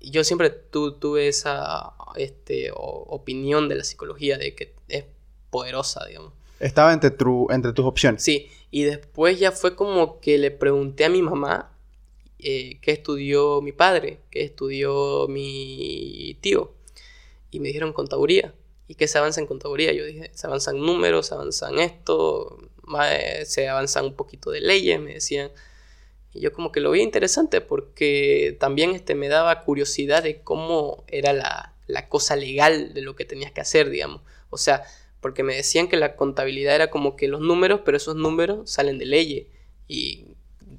Yo siempre tu- tuve esa este, o- opinión de la psicología de que es poderosa, digamos. Estaba entre, tu, entre tus opciones. Sí, y después ya fue como que le pregunté a mi mamá eh, qué estudió mi padre, qué estudió mi tío. Y me dijeron contaduría. ¿Y qué se avanza en contaduría? Yo dije, se avanzan números, se avanzan esto, se avanzan un poquito de leyes, me decían. Y yo como que lo vi interesante porque también este, me daba curiosidad de cómo era la, la cosa legal de lo que tenías que hacer, digamos. O sea, porque me decían que la contabilidad era como que los números, pero esos números salen de leyes. ¿Y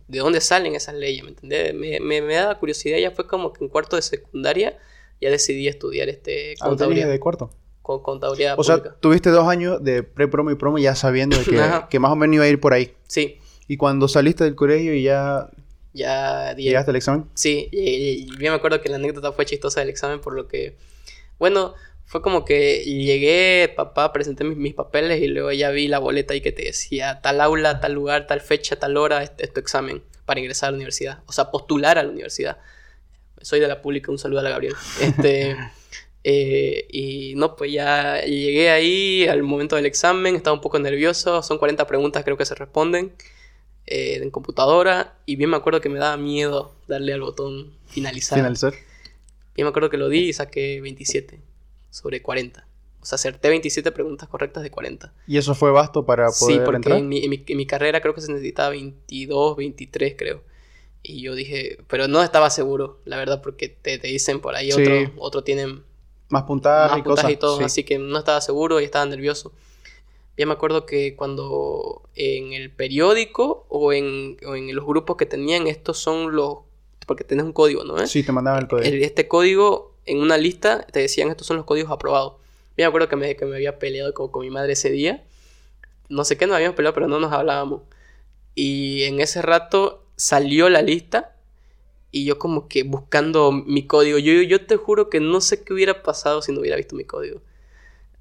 de dónde salen esas leyes? ¿Me entendés? Me, me, me daba curiosidad, ya fue como que en cuarto de secundaria ya decidí estudiar este Ah, ¿lo tenías contaduría, de cuarto. Con contaduría O sea, pública. tuviste dos años de pre-promo y promo ya sabiendo que, que más o menos iba a ir por ahí. Sí, Y cuando saliste del colegio y ya ya di- llegaste al examen. Sí, y, y- yo me acuerdo que la anécdota fue chistosa del examen por lo que, bueno, fue como que llegué, papá, presenté mis, mis papeles y luego ya vi la boleta ahí que te decía tal aula, tal lugar, tal fecha, tal hora, este es tu examen para ingresar a la universidad, o sea, postular a la universidad. Soy de la pública, un saludo a la Gabriela. Este, eh, y no, pues ya llegué ahí al momento del examen, estaba un poco nervioso, son 40 preguntas creo que se responden eh, en computadora y bien me acuerdo que me daba miedo darle al botón finalizar. Finalizar. Bien me acuerdo que lo di y saqué 27 sobre 40. O sea, acerté 27 preguntas correctas de 40. Y eso fue basto para poder Sí, porque entrar. en mi, en, mi, en mi carrera creo que se necesitaba 22, 23 creo. Y yo dije, pero no estaba seguro, la verdad, porque te, te dicen por ahí Sí. otro, otro tienen Más puntaje más y puntaje cosas. y todo, sí. así que no estaba seguro y estaba nervioso. Ya me acuerdo que cuando en el periódico o en, o en los grupos que tenían, estos son los... Porque tenés un código, ¿no? Sí, te mandaban el código. El- este código, en una lista, te decían estos son los códigos aprobados. Yo me acuerdo que me, que me había peleado con, con mi madre ese día. No sé qué nos habíamos peleado, pero no nos hablábamos. Y en ese rato salió la lista y yo como que buscando mi código. Yo, yo te juro que no sé qué hubiera pasado si no hubiera visto mi código.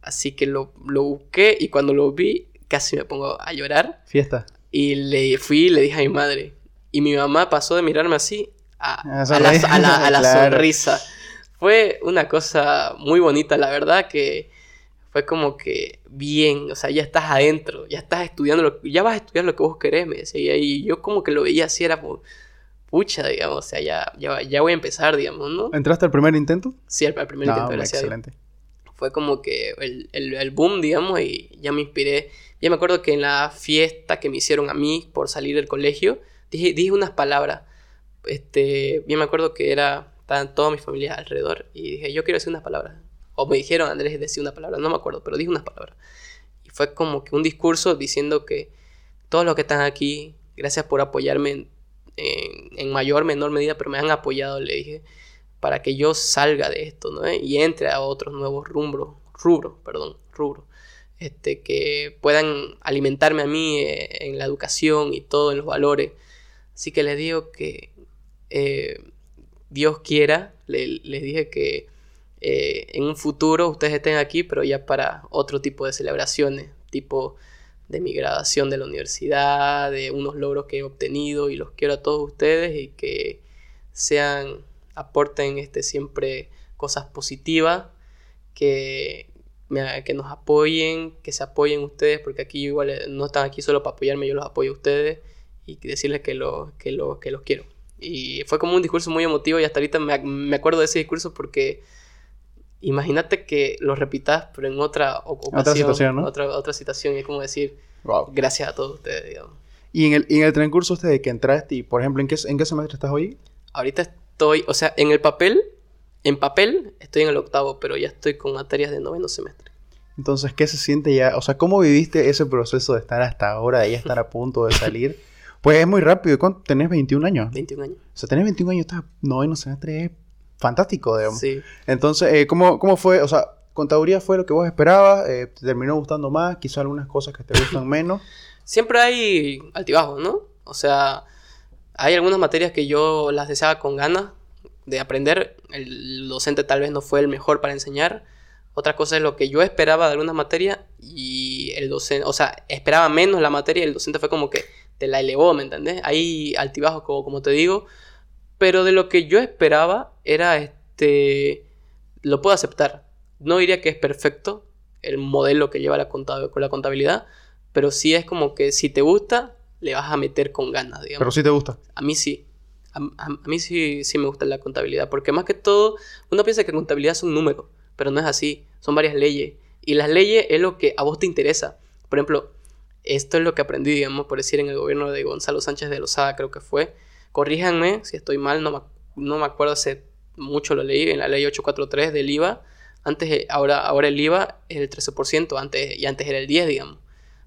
Así que lo, lo busqué y cuando lo vi casi me pongo a llorar. Fiesta. Y le fui y le dije a mi madre. Y mi mamá pasó de mirarme así a, A la, a la- a la Claro. sonrisa. Fue una cosa muy bonita, la verdad, que fue como que bien, o sea, ya estás adentro, ya estás estudiando, lo, ya vas a estudiar lo que vos querés, me decía. Y yo como que lo veía así, era como, pucha, digamos, o sea, ya, ya, ya voy a empezar, digamos, ¿no? ¿Entraste al primer intento? Sí, al, al primer No, intento, gracias excelente. fue como que el, el- el boom, digamos, y ya me inspiré. Ya me acuerdo que en la fiesta que me hicieron a mí por salir del colegio, dije, dije unas palabras. Este, bien me acuerdo que era, estaban toda mi familia alrededor y dije, yo quiero decir unas palabras. O me dijeron, Andrés, decir una palabra, no me acuerdo, pero dije unas palabras. Y fue como que un discurso diciendo que todos los que están aquí, gracias por apoyarme en, en, en mayor, menor medida, pero me han apoyado, le dije, para que yo salga de esto, ¿no? Y entre a otros nuevos rubros, rubros, perdón, rubros, este, que puedan alimentarme a mí eh, en la educación y todo, en los valores. Así que les digo que eh, Dios quiera, le- les dije que eh, en un futuro ustedes estén aquí, pero ya para otro tipo de celebraciones, tipo de mi graduación de la universidad, de unos logros que he obtenido y los quiero a todos ustedes y que sean, aporten este, siempre cosas positivas, que, me- que nos apoyen, que se apoyen ustedes, porque aquí igual eh, no están aquí solo para apoyarme, yo los apoyo a ustedes y decirles que, lo, que, lo, que los quiero. Y fue como un discurso muy emotivo y hasta ahorita me, me acuerdo de ese discurso porque imagínate que lo repitas, pero en otra ocasión, situación, ¿no? otra, otra situación, y es como decir Wow. gracias a todos ustedes, digamos. Y en el, y en el transcurso de que entraste, y por ejemplo, ¿en qué, ¿en qué semestre estás hoy? Ahorita estoy, o sea, en el papel, en papel estoy en el octavo, pero ya estoy con materias de noveno semestre. Entonces, ¿qué se siente ya? O sea, ¿cómo viviste ese proceso de estar hasta ahora, de ya estar a punto de salir? Pues es muy rápido. ¿Cuánto? ¿Tenés 21 años? 21 años. O sea, tenés 21 años, estás noveno semestre, es fantástico, digamos. Sí. Entonces, eh, ¿cómo, ¿cómo fue? O sea, ¿contaduría fue lo que vos esperabas? Eh, ¿Te terminó gustando más? Quizá algunas cosas que te gustan menos. Siempre hay altibajos, ¿no? O sea, hay algunas materias que yo las deseaba con ganas de aprender. El docente tal vez no fue el mejor para enseñar. Otra cosa es lo que yo esperaba de algunas materias y el docente, o sea, esperaba menos la materia y el docente fue como que te la elevó, ¿me entendés? Hay altibajos, como, como te digo, pero de lo que yo esperaba era este, lo puedo aceptar. No diría que es perfecto el modelo que lleva la con la contabilidad, pero sí es como que si te gusta, le vas a meter con ganas, digamos. Pero sí te gusta. A mí sí. A, a- a mí sí, sí me gusta la contabilidad. Porque más que todo, uno piensa que contabilidad es un número. Pero no es así. Son varias leyes. Y las leyes es lo que a vos te interesa. Por ejemplo, esto es lo que aprendí, digamos, por decir en el gobierno de Gonzalo Sánchez de Lozada, creo que fue. Corríjanme si estoy mal, no me, no me acuerdo hace mucho lo leí, en la ley 843 del IVA. Antes, eh, ahora, ahora el IVA es el 13%, antes, y antes era el 10%, digamos.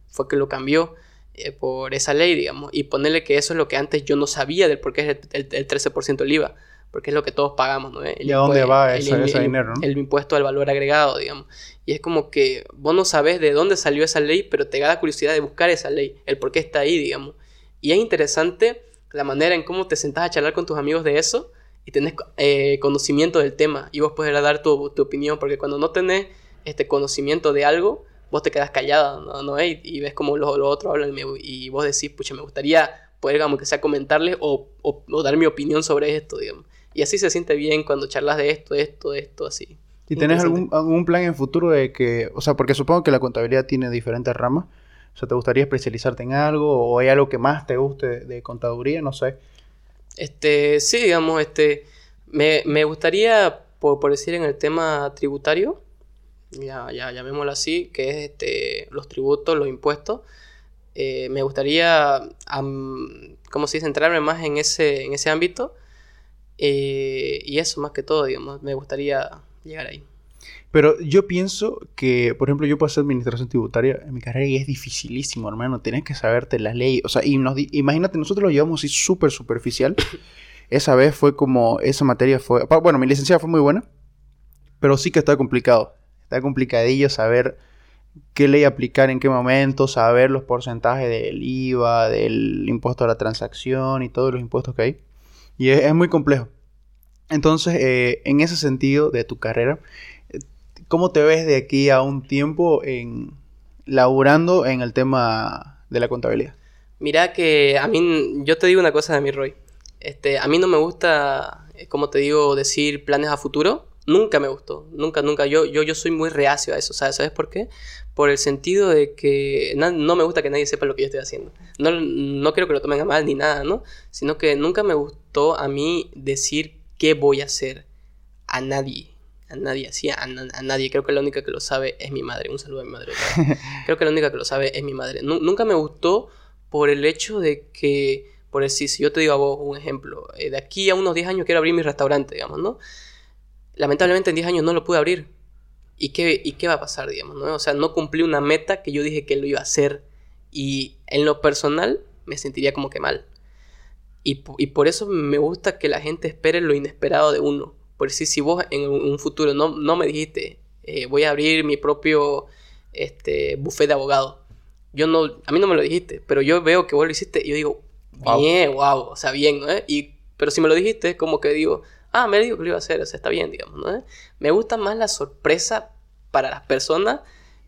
Fue que lo cambió eh, por esa ley, digamos. Y ponerle que eso es lo que antes yo no sabía del por qué es el, el- el 13% el IVA. Porque es lo que todos pagamos, ¿no? El ¿Y a dónde va ese- ese dinero, no? El impuesto al valor agregado, digamos. Y es como que vos no sabes de dónde salió esa ley, pero te da la curiosidad de buscar esa ley, el por qué está ahí, digamos. Y es interesante la manera en cómo te sentás a charlar con tus amigos de eso y tenés eh, conocimiento del tema y vos podés dar tu, tu opinión, porque cuando no tenés este conocimiento de algo, vos te quedas callada, ¿no? ¿No? Y, y ves como los, los otros hablan y, me- y vos decís, pucha, me gustaría poder, como que sea, comentarles o, o- o dar mi opinión sobre esto, digamos. Y así se siente bien cuando charlas de esto, de esto, de esto, así. ¿Y tenés algún, algún plan en futuro de que, o sea, porque supongo que la contabilidad tiene diferentes ramas, o ¿te gustaría especializarte en algo o hay algo que más te guste de, contaduría? No sé. Este, sí, digamos, este, me, me gustaría, por, por decir en el tema tributario, ya, ya llamémoslo así, que es este, los tributos, los impuestos, eh, me gustaría, am, ¿cómo se dice?, centrarme más en ese, en ese ámbito, eh, y eso más que todo, digamos, me gustaría llegar ahí. Pero yo pienso que, por ejemplo, yo puedo hacer administración tributaria en mi carrera y es dificilísimo, hermano. Tienes que saberte las leyes. O sea, y nos, imagínate, nosotros lo llevamos así súper superficial. Esa vez fue como, esa materia fue, bueno, mi licenciada fue muy buena, pero sí que está complicado. Está complicadillo saber qué ley aplicar en qué momento, saber los porcentajes del IVA, del impuesto a la transacción y todos los impuestos que hay. Y es, muy complejo. Entonces, eh, en ese sentido de tu carrera, ¿Cómo te ves de aquí a un tiempo en laburando en el tema de la contabilidad? Mira que a mí, yo te digo una cosa de mi Roy. Este, a mí no me gusta, eh, como te digo, decir planes a futuro. Nunca me gustó, nunca, nunca. Yo, yo, yo soy muy reacio a eso, ¿sabes? ¿Sabes por qué? Por el sentido de que no me gusta que nadie sepa lo que yo estoy haciendo. No, no quiero que lo tomen a mal ni nada, ¿no? Sino que nunca me gustó a mí decir qué voy a hacer a nadie a nadie así, a, nadie. Creo que la única que lo sabe es mi madre. Un saludo a mi madre. Creo que la única que lo sabe es mi madre. nunca me gustó por el hecho de que, por decir, si yo te digo a vos un ejemplo, eh, de aquí a unos 10 años quiero abrir mi restaurante, digamos, ¿no? Lamentablemente en 10 años no lo pude abrir. ¿Y qué, ¿Y qué va a pasar, digamos, no? O sea, no cumplí una meta que yo dije que lo iba a hacer. Y en lo personal me sentiría como que mal. Y, y por eso me gusta que la gente espere lo inesperado de uno. Por si, si vos en un futuro no, no me dijiste, eh, voy a abrir mi propio este, buffet de abogado. Yo no, a mí no me lo dijiste, pero yo veo que vos lo hiciste y yo digo, bien, wow, o sea, bien, ¿no? Y, pero si me lo dijiste, como que digo, ah, me dijo que lo iba a hacer, o sea, está bien, digamos, ¿no? Me gusta más la sorpresa para las personas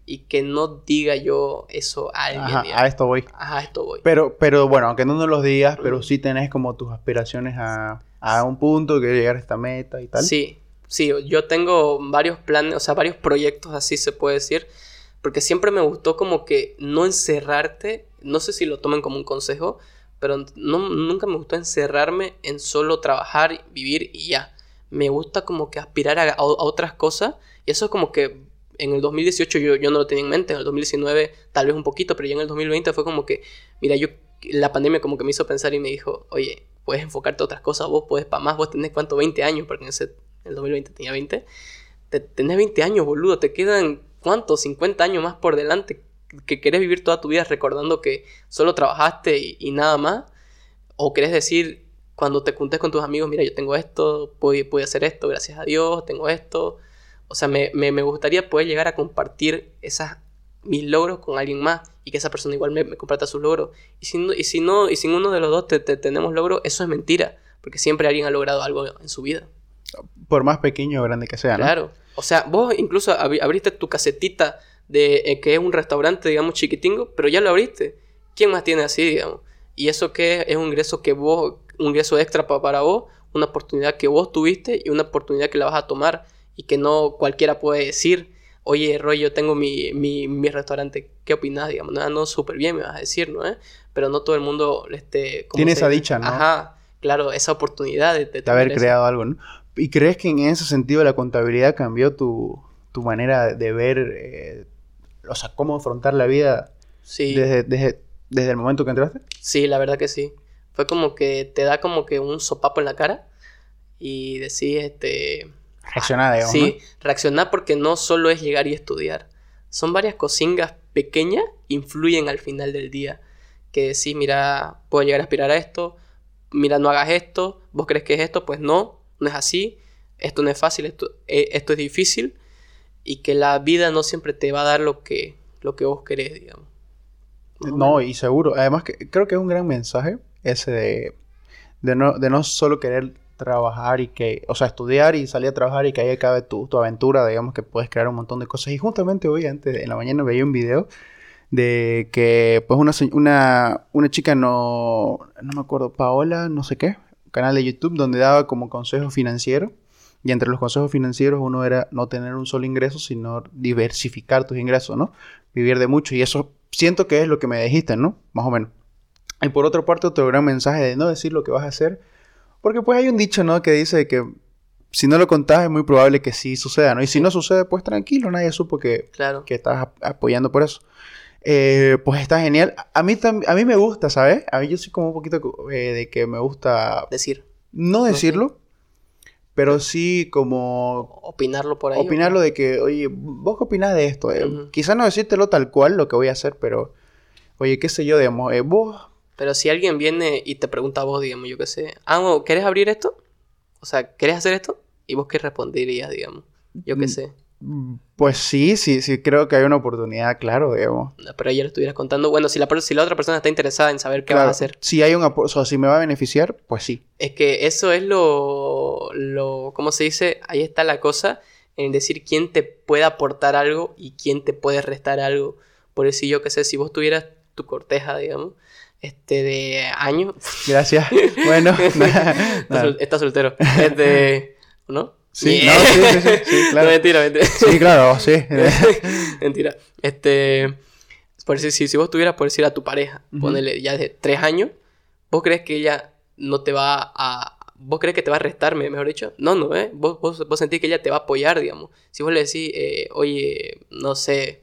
y que no diga yo eso a alguien. a esto voy. Ajá, a esto voy. Pero, pero bueno, aunque no nos lo digas, pero sí tenés como tus aspiraciones a a un punto que llegar a esta meta y tal. Sí, sí, yo tengo varios planes, o sea, varios proyectos así se puede decir, porque siempre me gustó como que no encerrarte, no sé si lo tomen como un consejo, pero no, nunca me gustó encerrarme en solo trabajar, vivir y ya. Me gusta como que aspirar a, otras cosas y eso es como que en el 2018 yo, yo no lo tenía en mente, en el 2019 tal vez un poquito, pero ya en el 2020 fue como que, mira, yo la pandemia como que me hizo pensar y me dijo, oye, puedes enfocarte a otras cosas, vos puedes para más, vos tenés cuánto, 20 años, porque en ese, el 2020 tenía 20, te, tenés 20 años, boludo, te quedan cuánto, 50 años más por delante, que querés vivir toda tu vida recordando que solo trabajaste y, nada más, o querés decir, cuando te juntes con tus amigos, mira, yo tengo esto, puedo, hacer esto, gracias a Dios, tengo esto, o sea, me, me, me gustaría poder llegar a compartir esas mis logros con alguien más y que esa persona igual me, me comparta sus logros. Y si, no, y si no, y si uno de los dos te, tenemos logro, eso es mentira, porque siempre alguien ha logrado algo en su vida. Por más pequeño o grande que sea, ¿no? Claro. O sea, vos incluso abriste tu casetita de eh, que es un restaurante, digamos, chiquitingo, pero ya lo abriste. ¿Quién más tiene así, digamos? Y eso que es un ingreso que vos, un ingreso extra para vos, una oportunidad que vos tuviste y una oportunidad que la vas a tomar y que no cualquiera puede decir oye, Roy, yo tengo mi, mi, mi restaurante, ¿qué opinas? Digamos, no, no súper bien, me vas a decir, ¿no? ¿Eh? Pero no todo el mundo este, tiene esa dicha, ¿no? Ajá, claro, esa oportunidad de, de, haber creado algo, ¿no? ¿Y crees que en ese sentido la contabilidad cambió tu, tu manera de ver, eh, o sea, cómo afrontar la vida sí. desde, desde, desde el momento que entraste? Sí, la verdad que sí. Fue como que te da como que un sopapo en la cara y decís, este Reaccionar, digamos. Sí, reaccionar porque no solo es llegar y estudiar. Son varias cosingas pequeñas que influyen al final del día. Que decís, mira, puedo llegar a aspirar a esto, mira, no hagas esto, vos crees que es esto, pues no, no es así, esto no es fácil, esto, eh, esto es difícil y que la vida no siempre te va a dar lo que, lo que vos querés, digamos. No, y seguro. Además, que creo que es un gran mensaje ese de, de, no, de no solo querer trabajar y que, o sea, estudiar y salir a trabajar y que ahí acabe tu, tu aventura, digamos que puedes crear un montón de cosas. Y justamente hoy, antes, en la mañana veía un video de que, pues, una, una, una chica no, no me acuerdo, Paola, no sé qué, canal de YouTube, donde daba como consejo financiero. Y entre los consejos financieros uno era no tener un solo ingreso, sino diversificar tus ingresos, ¿no? Vivir de mucho. Y eso siento que es lo que me dijiste, ¿no? Más o menos. Y por otra parte, otro gran mensaje de no decir lo que vas a hacer, porque pues hay un dicho, ¿no? Que dice que si no lo contás es muy probable que sí suceda, ¿no? Y si no sucede, pues tranquilo, nadie supo que, claro. que estás apoyando por eso. Eh, pues está genial. A mí, a mí me gusta, ¿sabes? A mí yo soy como un poquito eh, de que me gusta... Decir. No decirlo, pero sí como Opinarlo por ahí. opinarlo de que, oye, ¿vos qué opinás de esto? Eh. Quizás no decírtelo tal cual lo que voy a hacer, pero, oye, qué sé yo, digamos, eh, vos, Pero si alguien viene y te pregunta a vos, digamos, yo qué sé, ah, ¿querés abrir esto? O sea, ¿querés hacer esto? ¿Y vos qué responderías, digamos? Yo qué Mm. sé. mm, pues sí, sí, sí, creo que hay una oportunidad, claro, digamos. Pero ayer estuvieras contando, bueno, si la, si la otra persona está interesada en saber qué Claro, vas a hacer. Si hay un o sea, si me va a beneficiar, pues sí. Es que eso es lo, lo, ¿cómo se dice? Ahí está la cosa, en decir quién te puede aportar algo y quién te puede restar algo. Por decir, yo qué sé, si vos tuvieras tu corteja, digamos, este, de años, Gracias. bueno, Está, sol- está soltero. Este, ¿No? Sí, Yeah. no, sí, sí, sí, sí, claro. No, mentira, mentira. Sí, claro, sí. mentira. Este. Por decir, si, si vos tuvieras por decir a tu pareja, Ujú. ponele ya de tres años, ¿vos crees que ella no te va a. ¿Vos crees que te va a restarme, mejor dicho? No, no, ¿eh? Vos, vos, vos sentís que ella te va a apoyar, digamos. Si vos le decís, eh, oye, no sé,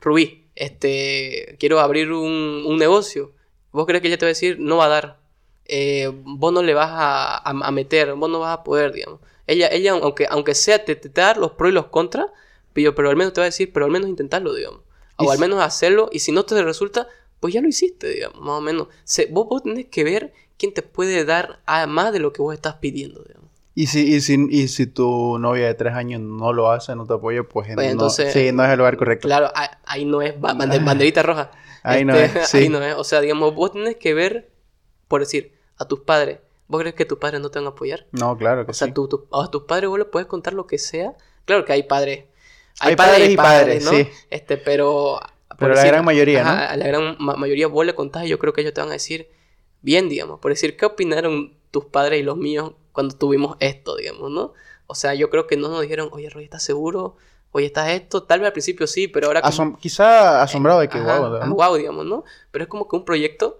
Rubí, este, quiero abrir un, un negocio. ¿Vos crees que ella te va a decir, no va a dar? Eh, vos no le vas a, a- a meter, vos no vas a poder, digamos. Ella, ella aunque, aunque sea, te, te, dar los pros y los contras, pero, pero al menos te va a decir, pero al menos intentarlo, digamos. O al menos hacerlo, y si no te resulta, pues ya lo hiciste, digamos, más o menos. Se- vos, vos tenés que ver quién te puede dar a más de lo que vos estás pidiendo, digamos. Y si, y, si, y si tu novia de tres años no lo hace, no te apoya, pues, Pues no, entonces- sí, no es el lugar correcto. Claro, ahí, no es ba- bande- banderita roja. Ahí no Este, es, sí. Ahí no es. O sea, digamos, vos tenés que ver, por decir, a tus padres. ¿Vos crees que tus padres no te van a apoyar? No, claro que O sea, sí. tú- tú- a tus padres vos le puedes contar lo que sea. Claro que hay padres. Hay padres y padres, ¿no? sí. Este, pero... Pero la gran mayoría, ¿no? A la gran ma- mayoría vos le contás y yo creo que ellos te van a decir bien, digamos. Por decir, ¿qué opinaron tus padres y los míos cuando tuvimos esto, digamos, no? O sea, yo creo que no nos dijeron, oye, Roy, ¿estás seguro? Oye, ¿estás esto? Tal vez al principio sí, pero ahora... como- Asom- quizá asombrado de que, Ajá, guau, ah, ¿no? guau, digamos, ¿no? Pero es como que un proyecto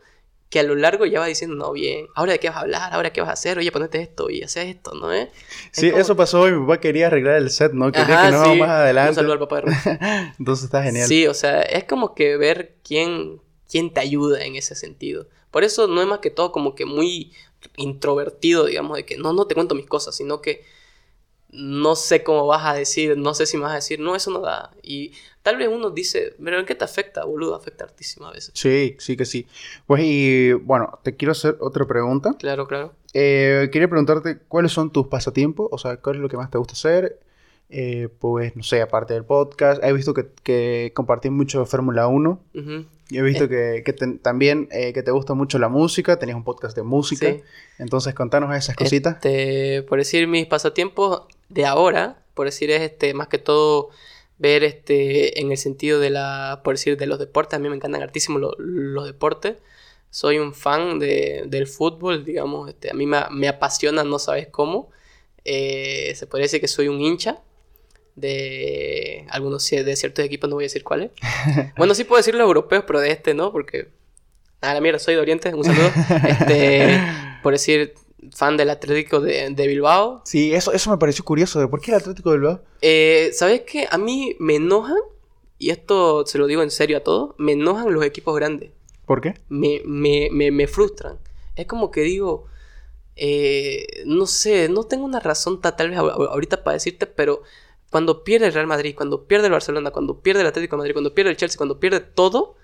que a lo largo ya va diciendo, no, bien, ahora de qué vas a hablar, ahora qué vas a hacer, oye, ponete esto y haces esto, ¿no? ¿Eh? Es Sí, como- eso pasó y mi papá quería arreglar el set, ¿no? Quería Ajá, que vamos sí. más Un adelante. saludo al papá de. Entonces está genial. Sí, o sea, es como que ver quién, quién te ayuda en ese sentido. Por eso no es más que todo como que muy introvertido, digamos, de que no, no te cuento mis cosas, sino que no sé cómo vas a decir, no sé si me vas a decir, no, eso no da. Y tal vez uno dice, pero ¿en qué te afecta, boludo? Afecta hartísimo a veces. Sí, sí que sí. Pues y bueno, te quiero hacer otra pregunta. Claro, claro. Eh, quería preguntarte cuáles son tus pasatiempos, o sea, cuál es lo que más te gusta hacer. Eh, pues no sé, aparte del podcast, he visto que, que compartís mucho Fórmula 1. Ujú. Y he visto que, que te- también eh, que te gusta mucho la música, tenías un podcast de música. Sí. Entonces, contanos esas cositas. Este, por decir mis pasatiempos de ahora, por decir es este, más que todo ver este en el sentido de la, por decir, de los deportes, a mí me encantan hartísimo lo- los deportes. Soy un fan de, del fútbol, digamos, este, a mí me, me apasiona, no sabes cómo. Eh, se podría decir que soy un hincha de algunos de ciertos equipos, no voy a decir cuáles. Bueno, sí puedo decir los europeos, pero de este no, porque a la mierda, soy de Oriente, un saludo. Este, por decir, fan del Atlético de, de Bilbao. Sí, eso, eso me pareció curioso. ¿De por qué el Atlético del Bilbao? Eh, ¿Sabes qué? A mí me enojan, y esto se lo digo en serio a todos, me enojan los equipos grandes. ¿Por qué? Me, me, me, me frustran. Es como que digo, eh, no sé, no tengo una razón ta- tal vez ahor- ahorita para decirte, pero cuando pierde el Real Madrid, cuando pierde el Barcelona, cuando pierde el Atlético de Madrid, cuando pierde el Chelsea, cuando pierde todo,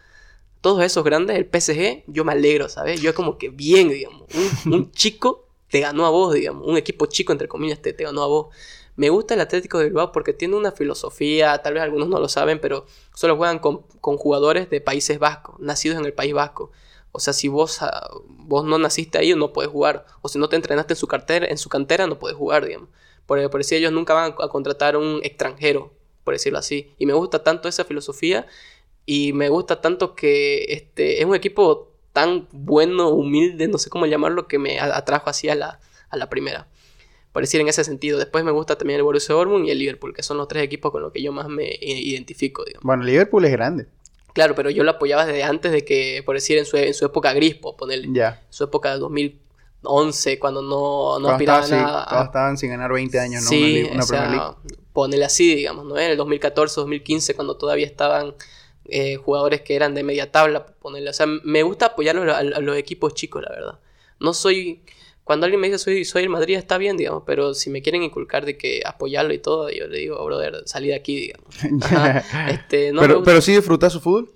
todos esos grandes, el PSG, yo me alegro, ¿sabes? Yo como que bien, digamos, un, un chico te ganó a vos, digamos, un equipo chico, entre comillas, te, te ganó a vos. Me gusta el Atlético de Bilbao porque tiene una filosofía, tal vez algunos no lo saben, pero solo juegan con, con jugadores de Países Vascos, nacidos en el País Vasco. O sea, si vos, ah, vos no naciste ahí, no puedes jugar. O si no te entrenaste en su, cartera, en su cantera, no puedes jugar, digamos. Por, por decir, ellos nunca van a contratar a un extranjero, por decirlo así. Y me gusta tanto esa filosofía y me gusta tanto que este, es un equipo tan bueno, humilde, no sé cómo llamarlo, que me atrajo así a la, a la primera. Por decir en ese sentido. Después me gusta también el Borussia Dortmund y el Liverpool, que son los tres equipos con los que yo más me identifico, digamos. Bueno, Liverpool es grande. Claro, pero yo lo apoyaba desde antes de que, por decir, en su, en su época gris, por ponerle, su época de 2011, cuando no, no Cuando aspiraba estaban, a sí, cuando estaban sin ganar 20 años, ¿no? Sí, una, una o sea, Premier League. ponele así, digamos, ¿no? En el 2014, 2015, cuando todavía estaban eh, jugadores que eran de media tabla, ponerle. O sea, me gusta apoyar a, los- a los equipos chicos, la verdad. No soy cuando alguien me dice soy, soy el Madrid, está bien, digamos, pero si me quieren inculcar de que apoyarlo y todo, yo le digo, brother, salí de aquí, digamos. Ajá, este, no pero, pero sí disfrutas su fútbol.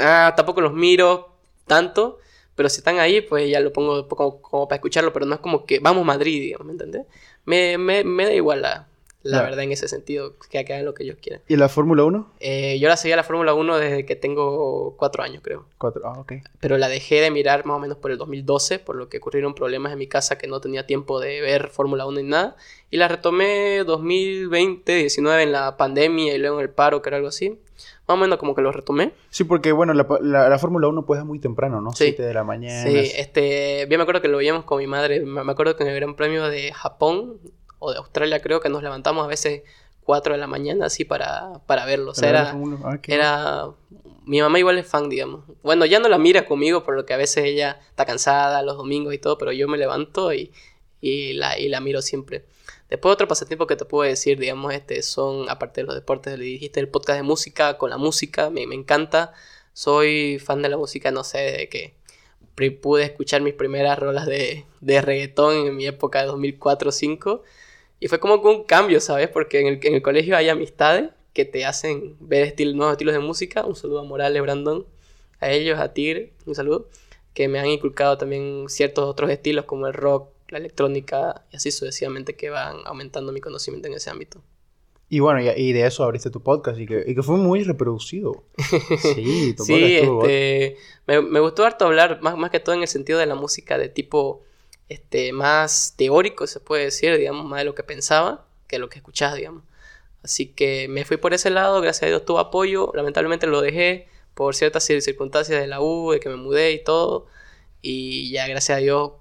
Ah, tampoco los miro tanto, pero si están ahí, pues ya lo pongo como, como para escucharlo, pero no es como que vamos Madrid, digamos, ¿me entiendes? Me, me, me da igual la, la verdad en ese sentido, que hagan lo que ellos quieran. ¿Y la Fórmula 1? Eh, yo la seguía la Fórmula 1 desde que tengo cuatro años, creo. Cuatro. Ah, ok. Pero la dejé de mirar más o menos por el 2012, por lo que ocurrieron problemas en mi casa que no tenía tiempo de ver Fórmula 1 ni nada. Y la retomé 2020, 19 en la pandemia y luego en el paro, que era algo así. Más o menos como que lo retomé. Sí, porque bueno, la, la, la Fórmula 1 pues es muy temprano, ¿no? Sí. 7 de la mañana. Sí, este, bien me acuerdo que lo veíamos con mi madre. Me me acuerdo que en el Gran Premio de Japón o de Australia creo que nos levantamos a veces 4 de la mañana así para, para verlo. O sea, era, ah, era... Mi mamá igual es fan, digamos. Bueno, ya no la mira conmigo por lo que a veces ella está cansada los domingos y todo, pero yo me levanto y, y, la, y la miro siempre. Después otro pasatiempo que te puedo decir, digamos, este, son, aparte de los deportes, le dijiste el podcast de música, con la música, me, me encanta. Soy fan de la música, no sé, de que pude escuchar mis primeras rolas de, de reggaetón en mi época de 2004-2005. Y fue como que un cambio, ¿sabes? Porque en el, en el colegio hay amistades que te hacen ver estil- nuevos estilos de música. Un saludo a Morales, Brandon, a ellos, a Tigre, un saludo. Que me han inculcado también ciertos otros estilos como el rock, la electrónica y así sucesivamente que van aumentando mi conocimiento en ese ámbito. Y bueno, y, y de eso abriste tu podcast y que, y que fue muy reproducido. Sí, tu Sí, podcast este, me, me gustó harto hablar, más, más que todo en el sentido de la música de tipo este, más teórico, se puede decir, digamos, más de lo que pensaba que lo que escuchaba, digamos. Así que me fui por ese lado, gracias a Dios tuvo apoyo, lamentablemente lo dejé por ciertas cir- circunstancias de la U, de que me mudé y todo, y ya gracias a Dios,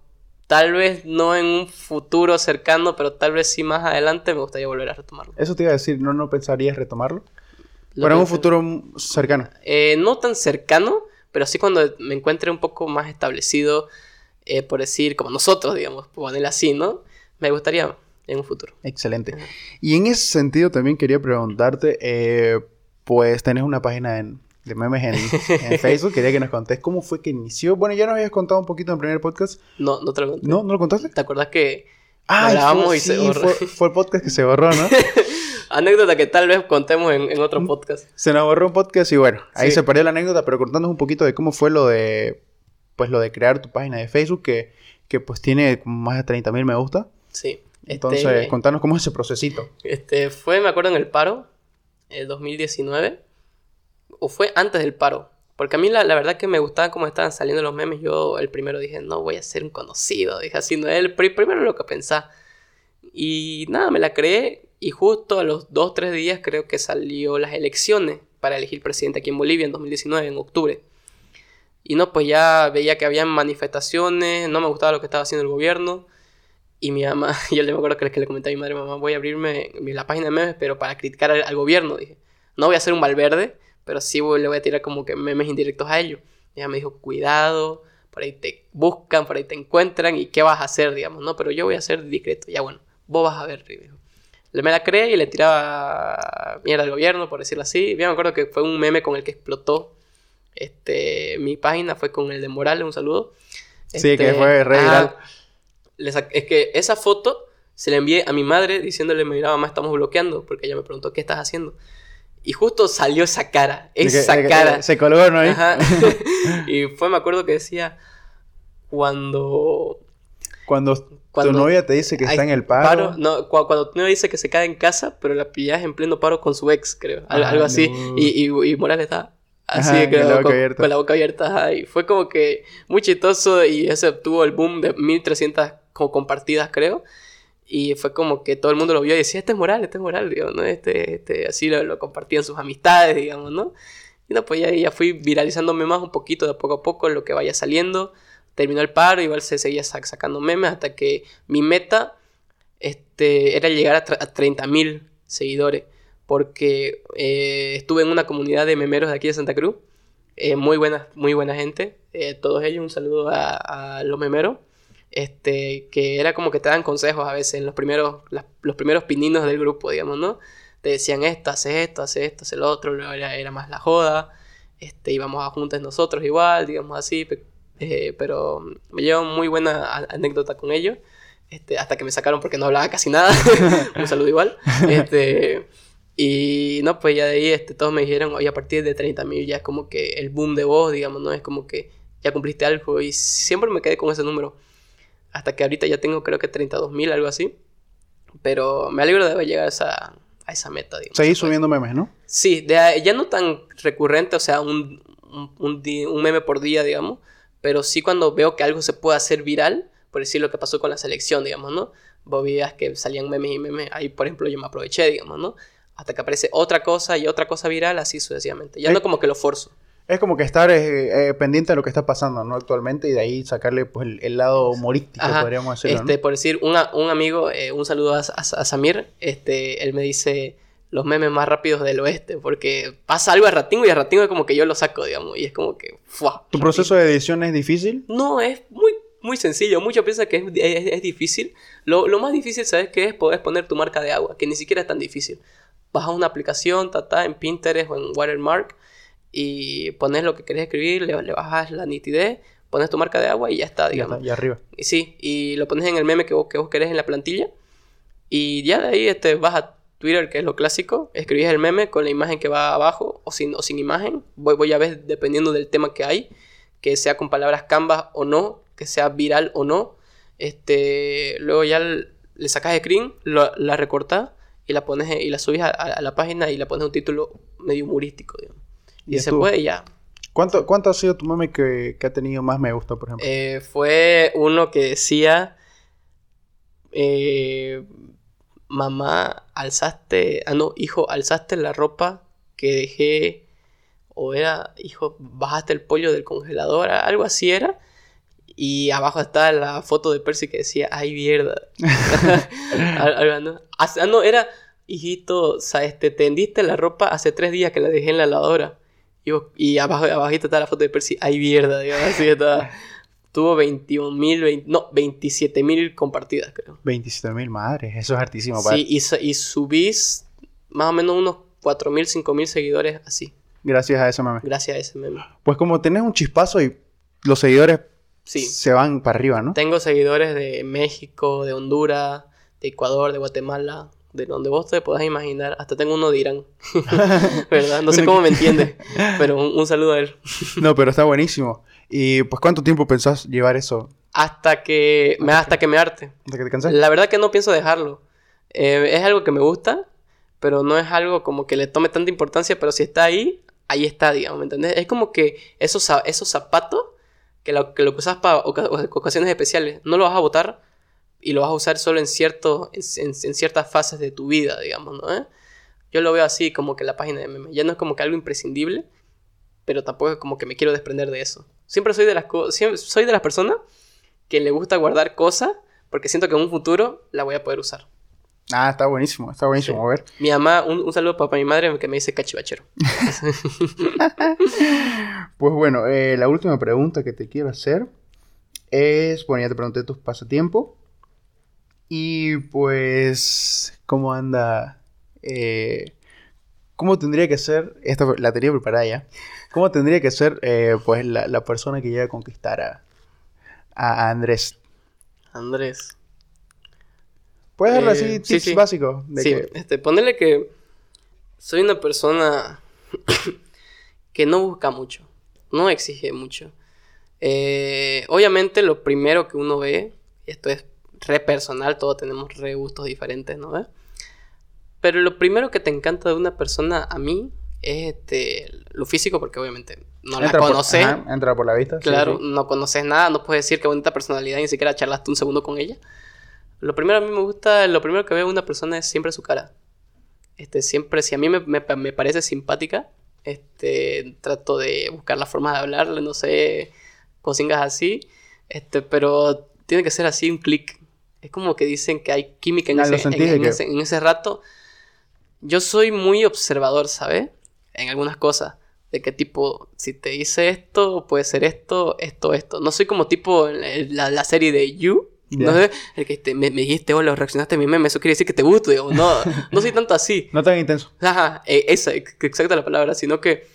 tal vez no en un futuro cercano, pero tal vez sí más adelante me gustaría volver a retomarlo. Eso te iba a decir, ¿no, no pensarías retomarlo? Lo Bueno, en un futuro cercano. Eh, no tan cercano, pero sí cuando me encuentre un poco más establecido, eh, por decir, como nosotros, digamos, por ponerlo así, ¿no? Me gustaría en un futuro. Excelente. Ajá. Y en ese sentido también quería preguntarte, eh, pues tenés una página en- de memes en, en Facebook, quería que nos contés cómo fue que inició. Bueno, ya nos habías contado un poquito en el primer podcast. No, no te lo conté. ¿No? ¿No lo contaste? ¿Te acuerdas que Ah, grabamos y se borró. Fue, fue el podcast que se borró, ¿no? anécdota que tal vez contemos en, en otro podcast? se nos borró un podcast y bueno, ahí Sí. se perdió la anécdota, pero contándonos un poquito de cómo fue lo de, pues lo de crear tu página de Facebook, que, que pues tiene más de 30 mil me gusta. Sí. Entonces, Este, contanos cómo es ese procesito. este, fue, me acuerdo, en el paro, el 2019, o fue antes del paro. Porque a mí la, la verdad que me gustaba cómo estaban saliendo los memes. Yo el primero dije, no, voy a ser un conocido. Dije así, no es el pri- primero lo que pensaba. Y nada, me la creé. Y justo a los dos, tres días creo que salió las elecciones para elegir presidente aquí en Bolivia en 2019, en octubre. Y no, pues ya veía que habían manifestaciones, no me gustaba lo que estaba haciendo el gobierno. Y mi mamá, yo le me acuerdo que, le comenté a mi madre, mamá, voy a abrirme la página de memes, pero para criticar al, al gobierno, dije. No voy a hacer un Valverde, pero sí voy- le voy a tirar como que memes indirectos a ellos. Y ella me dijo, cuidado, por ahí te buscan, por ahí te encuentran, y qué vas a hacer, digamos, ¿no? Pero yo voy a ser discreto, ya bueno, vos vas a ver, dijo. Le me la creé y le tiraba mierda al gobierno, por decirlo así. Bien me acuerdo que fue un meme con el que explotó este, mi página, fue con el de Morales, un saludo. Sí, que Este, fue re viral. sa- es que esa foto se la envié a mi madre diciéndole, mira mamá, estamos bloqueando, porque ella me preguntó, ¿qué estás haciendo? Y justo salió esa cara, De que- esa que- cara. Se colgó, ¿no? Ajá. y fue, me acuerdo que decía, cuando... Cuando, Cuando tu novia te dice que está en el paro. no, cu- cuando tu novia dice que se queda en casa, pero la pillas en pleno paro con su ex, creo. Al- Ah, algo así. no. Y, y, y Morales está así, Ajá, creo, con la boca abierta. con la boca abierta. ajá, Y fue como que muy chistoso y ese obtuvo el boom de 1300 como compartidas, creo. Y fue como que todo el mundo lo vio y decía, este es Morales, este es Morales, digamos, ¿no? Este, este, así lo, lo compartían sus amistades, digamos, ¿no? Y no, pues ya, ya fui viralizándome más un poquito de poco a poco lo que vaya saliendo. Terminó el paro, igual se seguía sac- sacando memes hasta que mi meta este, era llegar a, a 30.000 seguidores. Porque eh, estuve en una comunidad de memeros de aquí de Santa Cruz. eh, muy, buena, muy buena gente. eh, todos ellos, un saludo a, a los memeros. Este, que era como que te dan consejos a veces en los primeros, las- los primeros pininos del grupo, digamos, ¿no? Te decían esto, hace esto, hace esto, hace lo otro, luego era, era más la joda, este, íbamos a juntas nosotros igual, digamos así, pe- Eh, pero me llevo muy buena anécdota con ellos. Este, hasta que me sacaron porque no hablaba casi nada. Un saludo igual. Este, y no, pues ya de ahí este, todos me dijeron, oye, a partir de 30 mil ya es como que el boom de voz, digamos, ¿no? Es como que ya cumpliste algo. Y siempre me quedé con ese número. Hasta que ahorita ya tengo creo que 32 mil, algo así. Pero me alegro de haber llegado a esa, a esa meta, digamos. Seguís subiendo memes, ¿no? Sí, de, ya no tan recurrente, o sea, un, un, un, meme por día, digamos. Pero sí cuando veo que algo se puede hacer viral, por decir lo que pasó con la selección, digamos, ¿no? Vos veías que salían memes y memes, ahí por ejemplo yo me aproveché, digamos, ¿no? Hasta que aparece otra cosa y otra cosa viral, así sucesivamente. Ya no como que lo forzo. Es como que estar eh, eh, pendiente de lo que está pasando, ¿no? Actualmente y de ahí sacarle pues, el, lado humorístico, podríamos decirlo. Este, Por decir, un amigo, eh, un saludo a, a, Samir, este, él me dice los memes más rápidos del oeste, porque pasa algo a Ratingo y a Ratingo es como que yo lo saco, digamos, y es como que... ¿Tu proceso de edición es difícil? No, es muy, muy sencillo. Muchos piensan que es, difícil. Lo, lo, más difícil, ¿sabes qué es? Poder poner tu marca de agua, que ni siquiera es tan difícil. Bajas una aplicación, tata, en Pinterest o en Watermark y pones lo que querés escribir, le, bajas la nitidez, pones tu marca de agua y ya está, digamos. Y arriba. Y sí, y lo pones en el meme que vos, que vos querés en la plantilla. Y ya de ahí este, vas a Twitter, que es lo clásico, escribís el meme con la imagen que va abajo o sin, o sin imagen. Voy, voy a ver dependiendo del tema que hay, que sea con palabras canvas o no, que sea viral o no. Este, luego ya le sacas screen, la recortas y la pones y la subes a, la página y la pones un título medio humorístico, digamos. Y, se puede ya. ¿Cuánto, ¿Cuánto ha sido tu meme que, ha tenido más me gusta, por ejemplo? Eh, fue uno que decía... Eh, mamá, alzaste... Ah, no, hijo, alzaste la ropa que dejé... O era, hijo, bajaste el pollo del congelador, algo así era. Y abajo está la foto de Percy que decía, ay, mierda. Ah, no, era, hijito, ¿sabes? Te tendiste la ropa hace tres días que la dejé en la lavadora. Y, abajo, abajito está la foto de Percy, ay, mierda, digamos, así está. Tuvo 21 mil, no, 27 mil compartidas, creo. 27 mil, madre, eso es hartísimo. Sí, y, y subís más o menos unos 4 mil, 5 mil seguidores así. Gracias a ese meme. Gracias a ese meme. Pues como tenés un chispazo y los seguidores sí. se van para arriba, ¿no? Tengo seguidores de México, de Honduras, de Ecuador, de Guatemala, de donde vos te puedas imaginar. Hasta tengo uno de Irán. ¿Verdad? No sé cómo me entiende, pero un, saludo a él. no, pero está buenísimo. ¿Y pues cuánto tiempo pensás llevar eso? Hasta que me, hasta que me arte. Hasta que te canses. La verdad que no pienso dejarlo. Eh, es algo que me gusta, pero no es algo como que le tome tanta importancia, pero si está ahí, ahí está, digamos, ¿me entendés? Es como que esos, esos zapatos que lo que, lo usas para ocasiones especiales, no lo vas a botar y lo vas a usar solo en, en, ciertas fases de tu vida, digamos, ¿no? ¿Eh? Yo lo veo así, como que la página de meme. Ya no es como que algo imprescindible, pero tampoco es como que me quiero desprender de eso. Siempre soy de las, soy de las personas que le gusta guardar cosas porque siento que en un futuro la voy a poder usar. Ah, está buenísimo, está buenísimo, a ver. Mi mamá, un, saludo para mi madre que me dice cachivachero. pues bueno, eh, la última pregunta que te quiero hacer es, bueno, ya te pregunté tus pasatiempos. Y pues, ¿cómo anda? Eh, ¿Cómo tendría que ser, esta la tenía preparada ya, cómo tendría que ser eh, pues la, persona que llega a conquistar a, a Andrés? Andrés. Puedes darle así eh, tips básicos. sí, este, ponerle que soy una persona que no busca mucho, no exige mucho. Eh, obviamente lo primero que uno ve, esto es re personal, todos tenemos re gustos diferentes, ¿no? Pero lo primero que te encanta de una persona a mí es este, lo físico, porque obviamente no la conoces. entra por la vista. Claro, no conoces nada, no puedes decir que bonita personalidad, ni siquiera charlaste un segundo con ella. Lo primero a mí me gusta, lo primero que veo en una persona es siempre su cara. Este, siempre, si a mí me, me, parece simpática, este, trato de buscar la forma de hablarle, no sé, cosingas así. Este, pero tiene que ser así un clic. Es como que dicen que hay química en, ah, ese, en, ese, rato. Yo soy muy observador, ¿sabes? En algunas cosas. De qué tipo, si te dice esto, puede ser esto, esto, esto. No soy como tipo la, la serie de You, no sé, el que te, me, dijiste hola, reaccionaste a mi meme, eso quiere decir que te gusto. No, no soy tanto así. No tan intenso. Ajá, eh, esa, exacta la palabra, sino que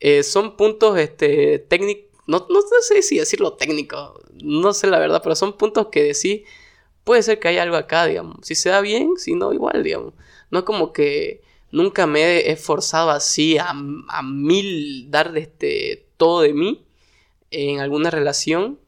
eh, son puntos este, técnicos, no, no, sé si decirlo técnico, no sé la verdad, pero son puntos que decís, puede ser que haya algo acá, digamos. Si se da bien, si no, igual, digamos. No es como que nunca me he esforzado así a, a mil dar este, todo de mí en alguna relación,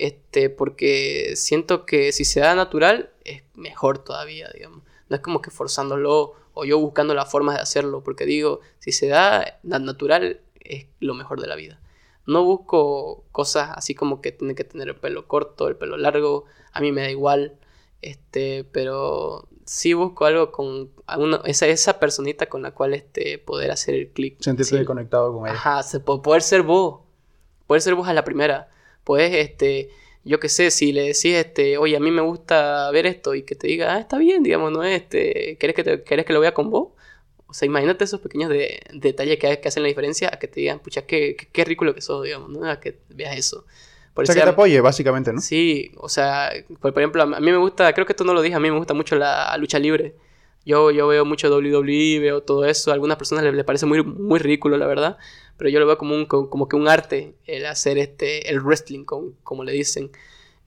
este, porque siento que si se da natural es mejor todavía, digamos. No es como que forzándolo o yo buscando la forma de hacerlo, porque digo, si se da natural es lo mejor de la vida. No busco cosas así como que tiene que tener el pelo corto, el pelo largo, a mí me da igual, este, pero sí busco algo con esa, esa personita con la cual este, poder hacer el clic. Sentirte conectado con ella. Ajá, se, poder ser vos, poder ser vos a la primera. Puedes, este, yo qué sé, si le decís, este, oye, a mí me gusta ver esto y que te diga, ah, está bien, digamos, ¿no? Este, ¿querés que, te, que lo vea con vos? O sea, imagínate esos pequeños de, detalles que, que, hacen la diferencia a que te digan, pucha, qué, qué, ridículo que sos, digamos, ¿no? A que veas eso. Por o sea, que te apoye, básicamente, ¿no? Sí, o sea, por, ejemplo, a mí me gusta, creo que esto no lo dije, a mí me gusta mucho la lucha libre. Yo, yo veo mucho WWE, veo todo eso. A algunas personas les, parece muy, muy ridículo, la verdad. Pero yo lo veo como, un, como que un arte el hacer este, el wrestling, como, como le dicen.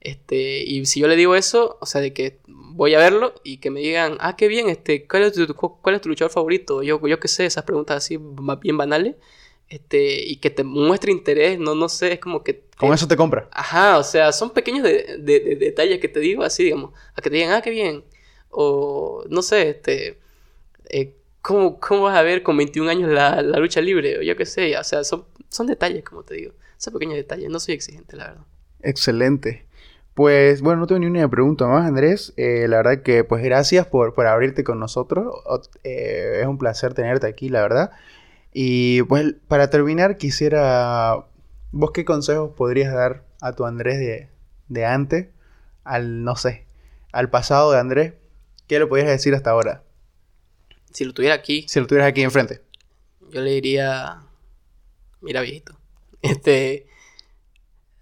Este, y si yo le digo eso, o sea, de que voy a verlo y que me digan, ah, qué bien, este, ¿cuál es tu, cuál es tu luchador favorito? Yo, yo qué sé, esas preguntas así bien banales. Este, y que te muestre interés, no, no sé, es como que... Con eso te compra. Ajá, o sea, son pequeños de, de, detalles que te digo así, digamos, a que te digan, ah, qué bien, o no sé, este, eh, ¿cómo, vas a ver con 21 años la, lucha libre? O yo qué sé, o sea, son, son detalles, como te digo, son pequeños detalles, no soy exigente, la verdad. Excelente. Pues bueno, no tengo ni una pregunta más, Andrés. Eh, la verdad que pues gracias por, por abrirte con nosotros. Eh, es un placer tenerte aquí, la verdad. Y pues para terminar quisiera, ¿vos qué consejos podrías dar a tu Andrés de, de antes, al, no sé, al pasado de Andrés? ¿Qué le podrías decir hasta ahora? Si lo tuviera aquí. Si lo tuvieras aquí enfrente. Yo le diría, mira viejito, este,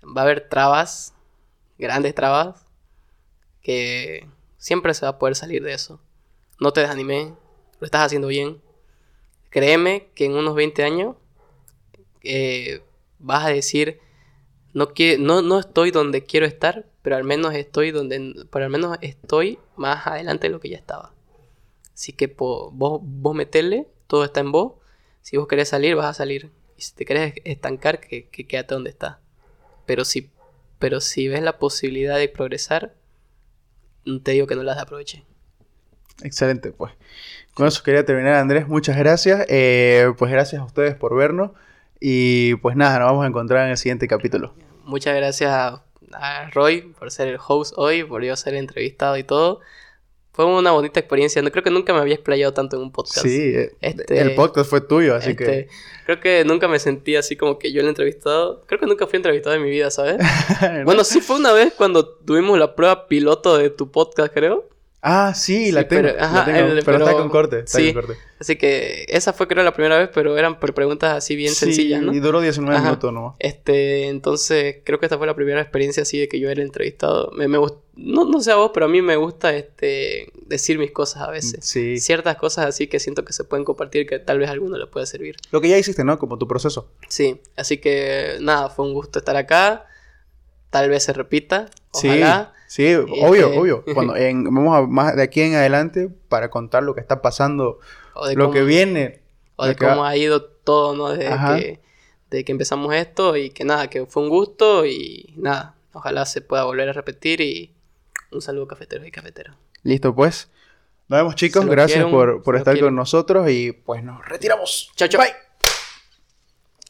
va a haber trabas grandes trabas, que siempre se va a poder salir de eso. No te desanimé, lo estás haciendo bien. Créeme que en unos 20 años eh, vas a decir, no, no, no estoy donde quiero estar, pero al menos estoy donde, pero al menos estoy más adelante de lo que ya estaba. Así que vos, vos meterle, todo está en vos. Si vos querés salir, vas a salir. Y si te querés estancar, que, que quédate donde está. Pero si pero si ves la posibilidad de progresar, te digo que no las aproveche. Excelente, pues. Con eso quería terminar, Andrés. Muchas gracias. Eh, pues gracias a ustedes por vernos. Y pues nada, nos vamos a encontrar en el siguiente capítulo. Muchas gracias a Roy por ser el host hoy, por yo ser entrevistado y todo fue una bonita experiencia. No creo que nunca me había explayado tanto en un podcast. Sí, eh, este, el podcast fue tuyo, así que. Este, creo que nunca me sentí así como que yo el entrevistado. Creo que nunca fui entrevistado en mi vida, ¿sabes? bueno, sí fue una vez cuando tuvimos la prueba piloto de tu podcast, creo. Ah, sí, la, tengo, pero, está con corte. Está sí, con corte. Así que esa fue creo la primera vez, pero eran preguntas así bien sencillas, ¿no? Y duró 19 minutos nomás. Este, entonces creo que esta fue la primera experiencia así de que yo era entrevistado. Me, me no, no sé a vos, pero a mí me gusta este decir mis cosas a veces. Sí. Ciertas cosas así que siento que se pueden compartir que tal vez a alguno le pueda servir. Lo que ya hiciste, ¿no? Como tu proceso. Sí, así que nada, fue un gusto estar acá. Tal vez se repita. Ojalá. Sí, sí obvio, este, obvio. Cuando vamos a, más de aquí en adelante para contar lo que está pasando, lo que viene. O de cómo ha ido todo, ¿no? Desde que, desde que empezamos esto y que nada, que fue un gusto y nada, ojalá se pueda volver a repetir y un saludo cafetero y cafetero. Listo, pues. Nos vemos chicos, gracias por, por estar con nosotros y pues nos retiramos. Chao, chao. Bye.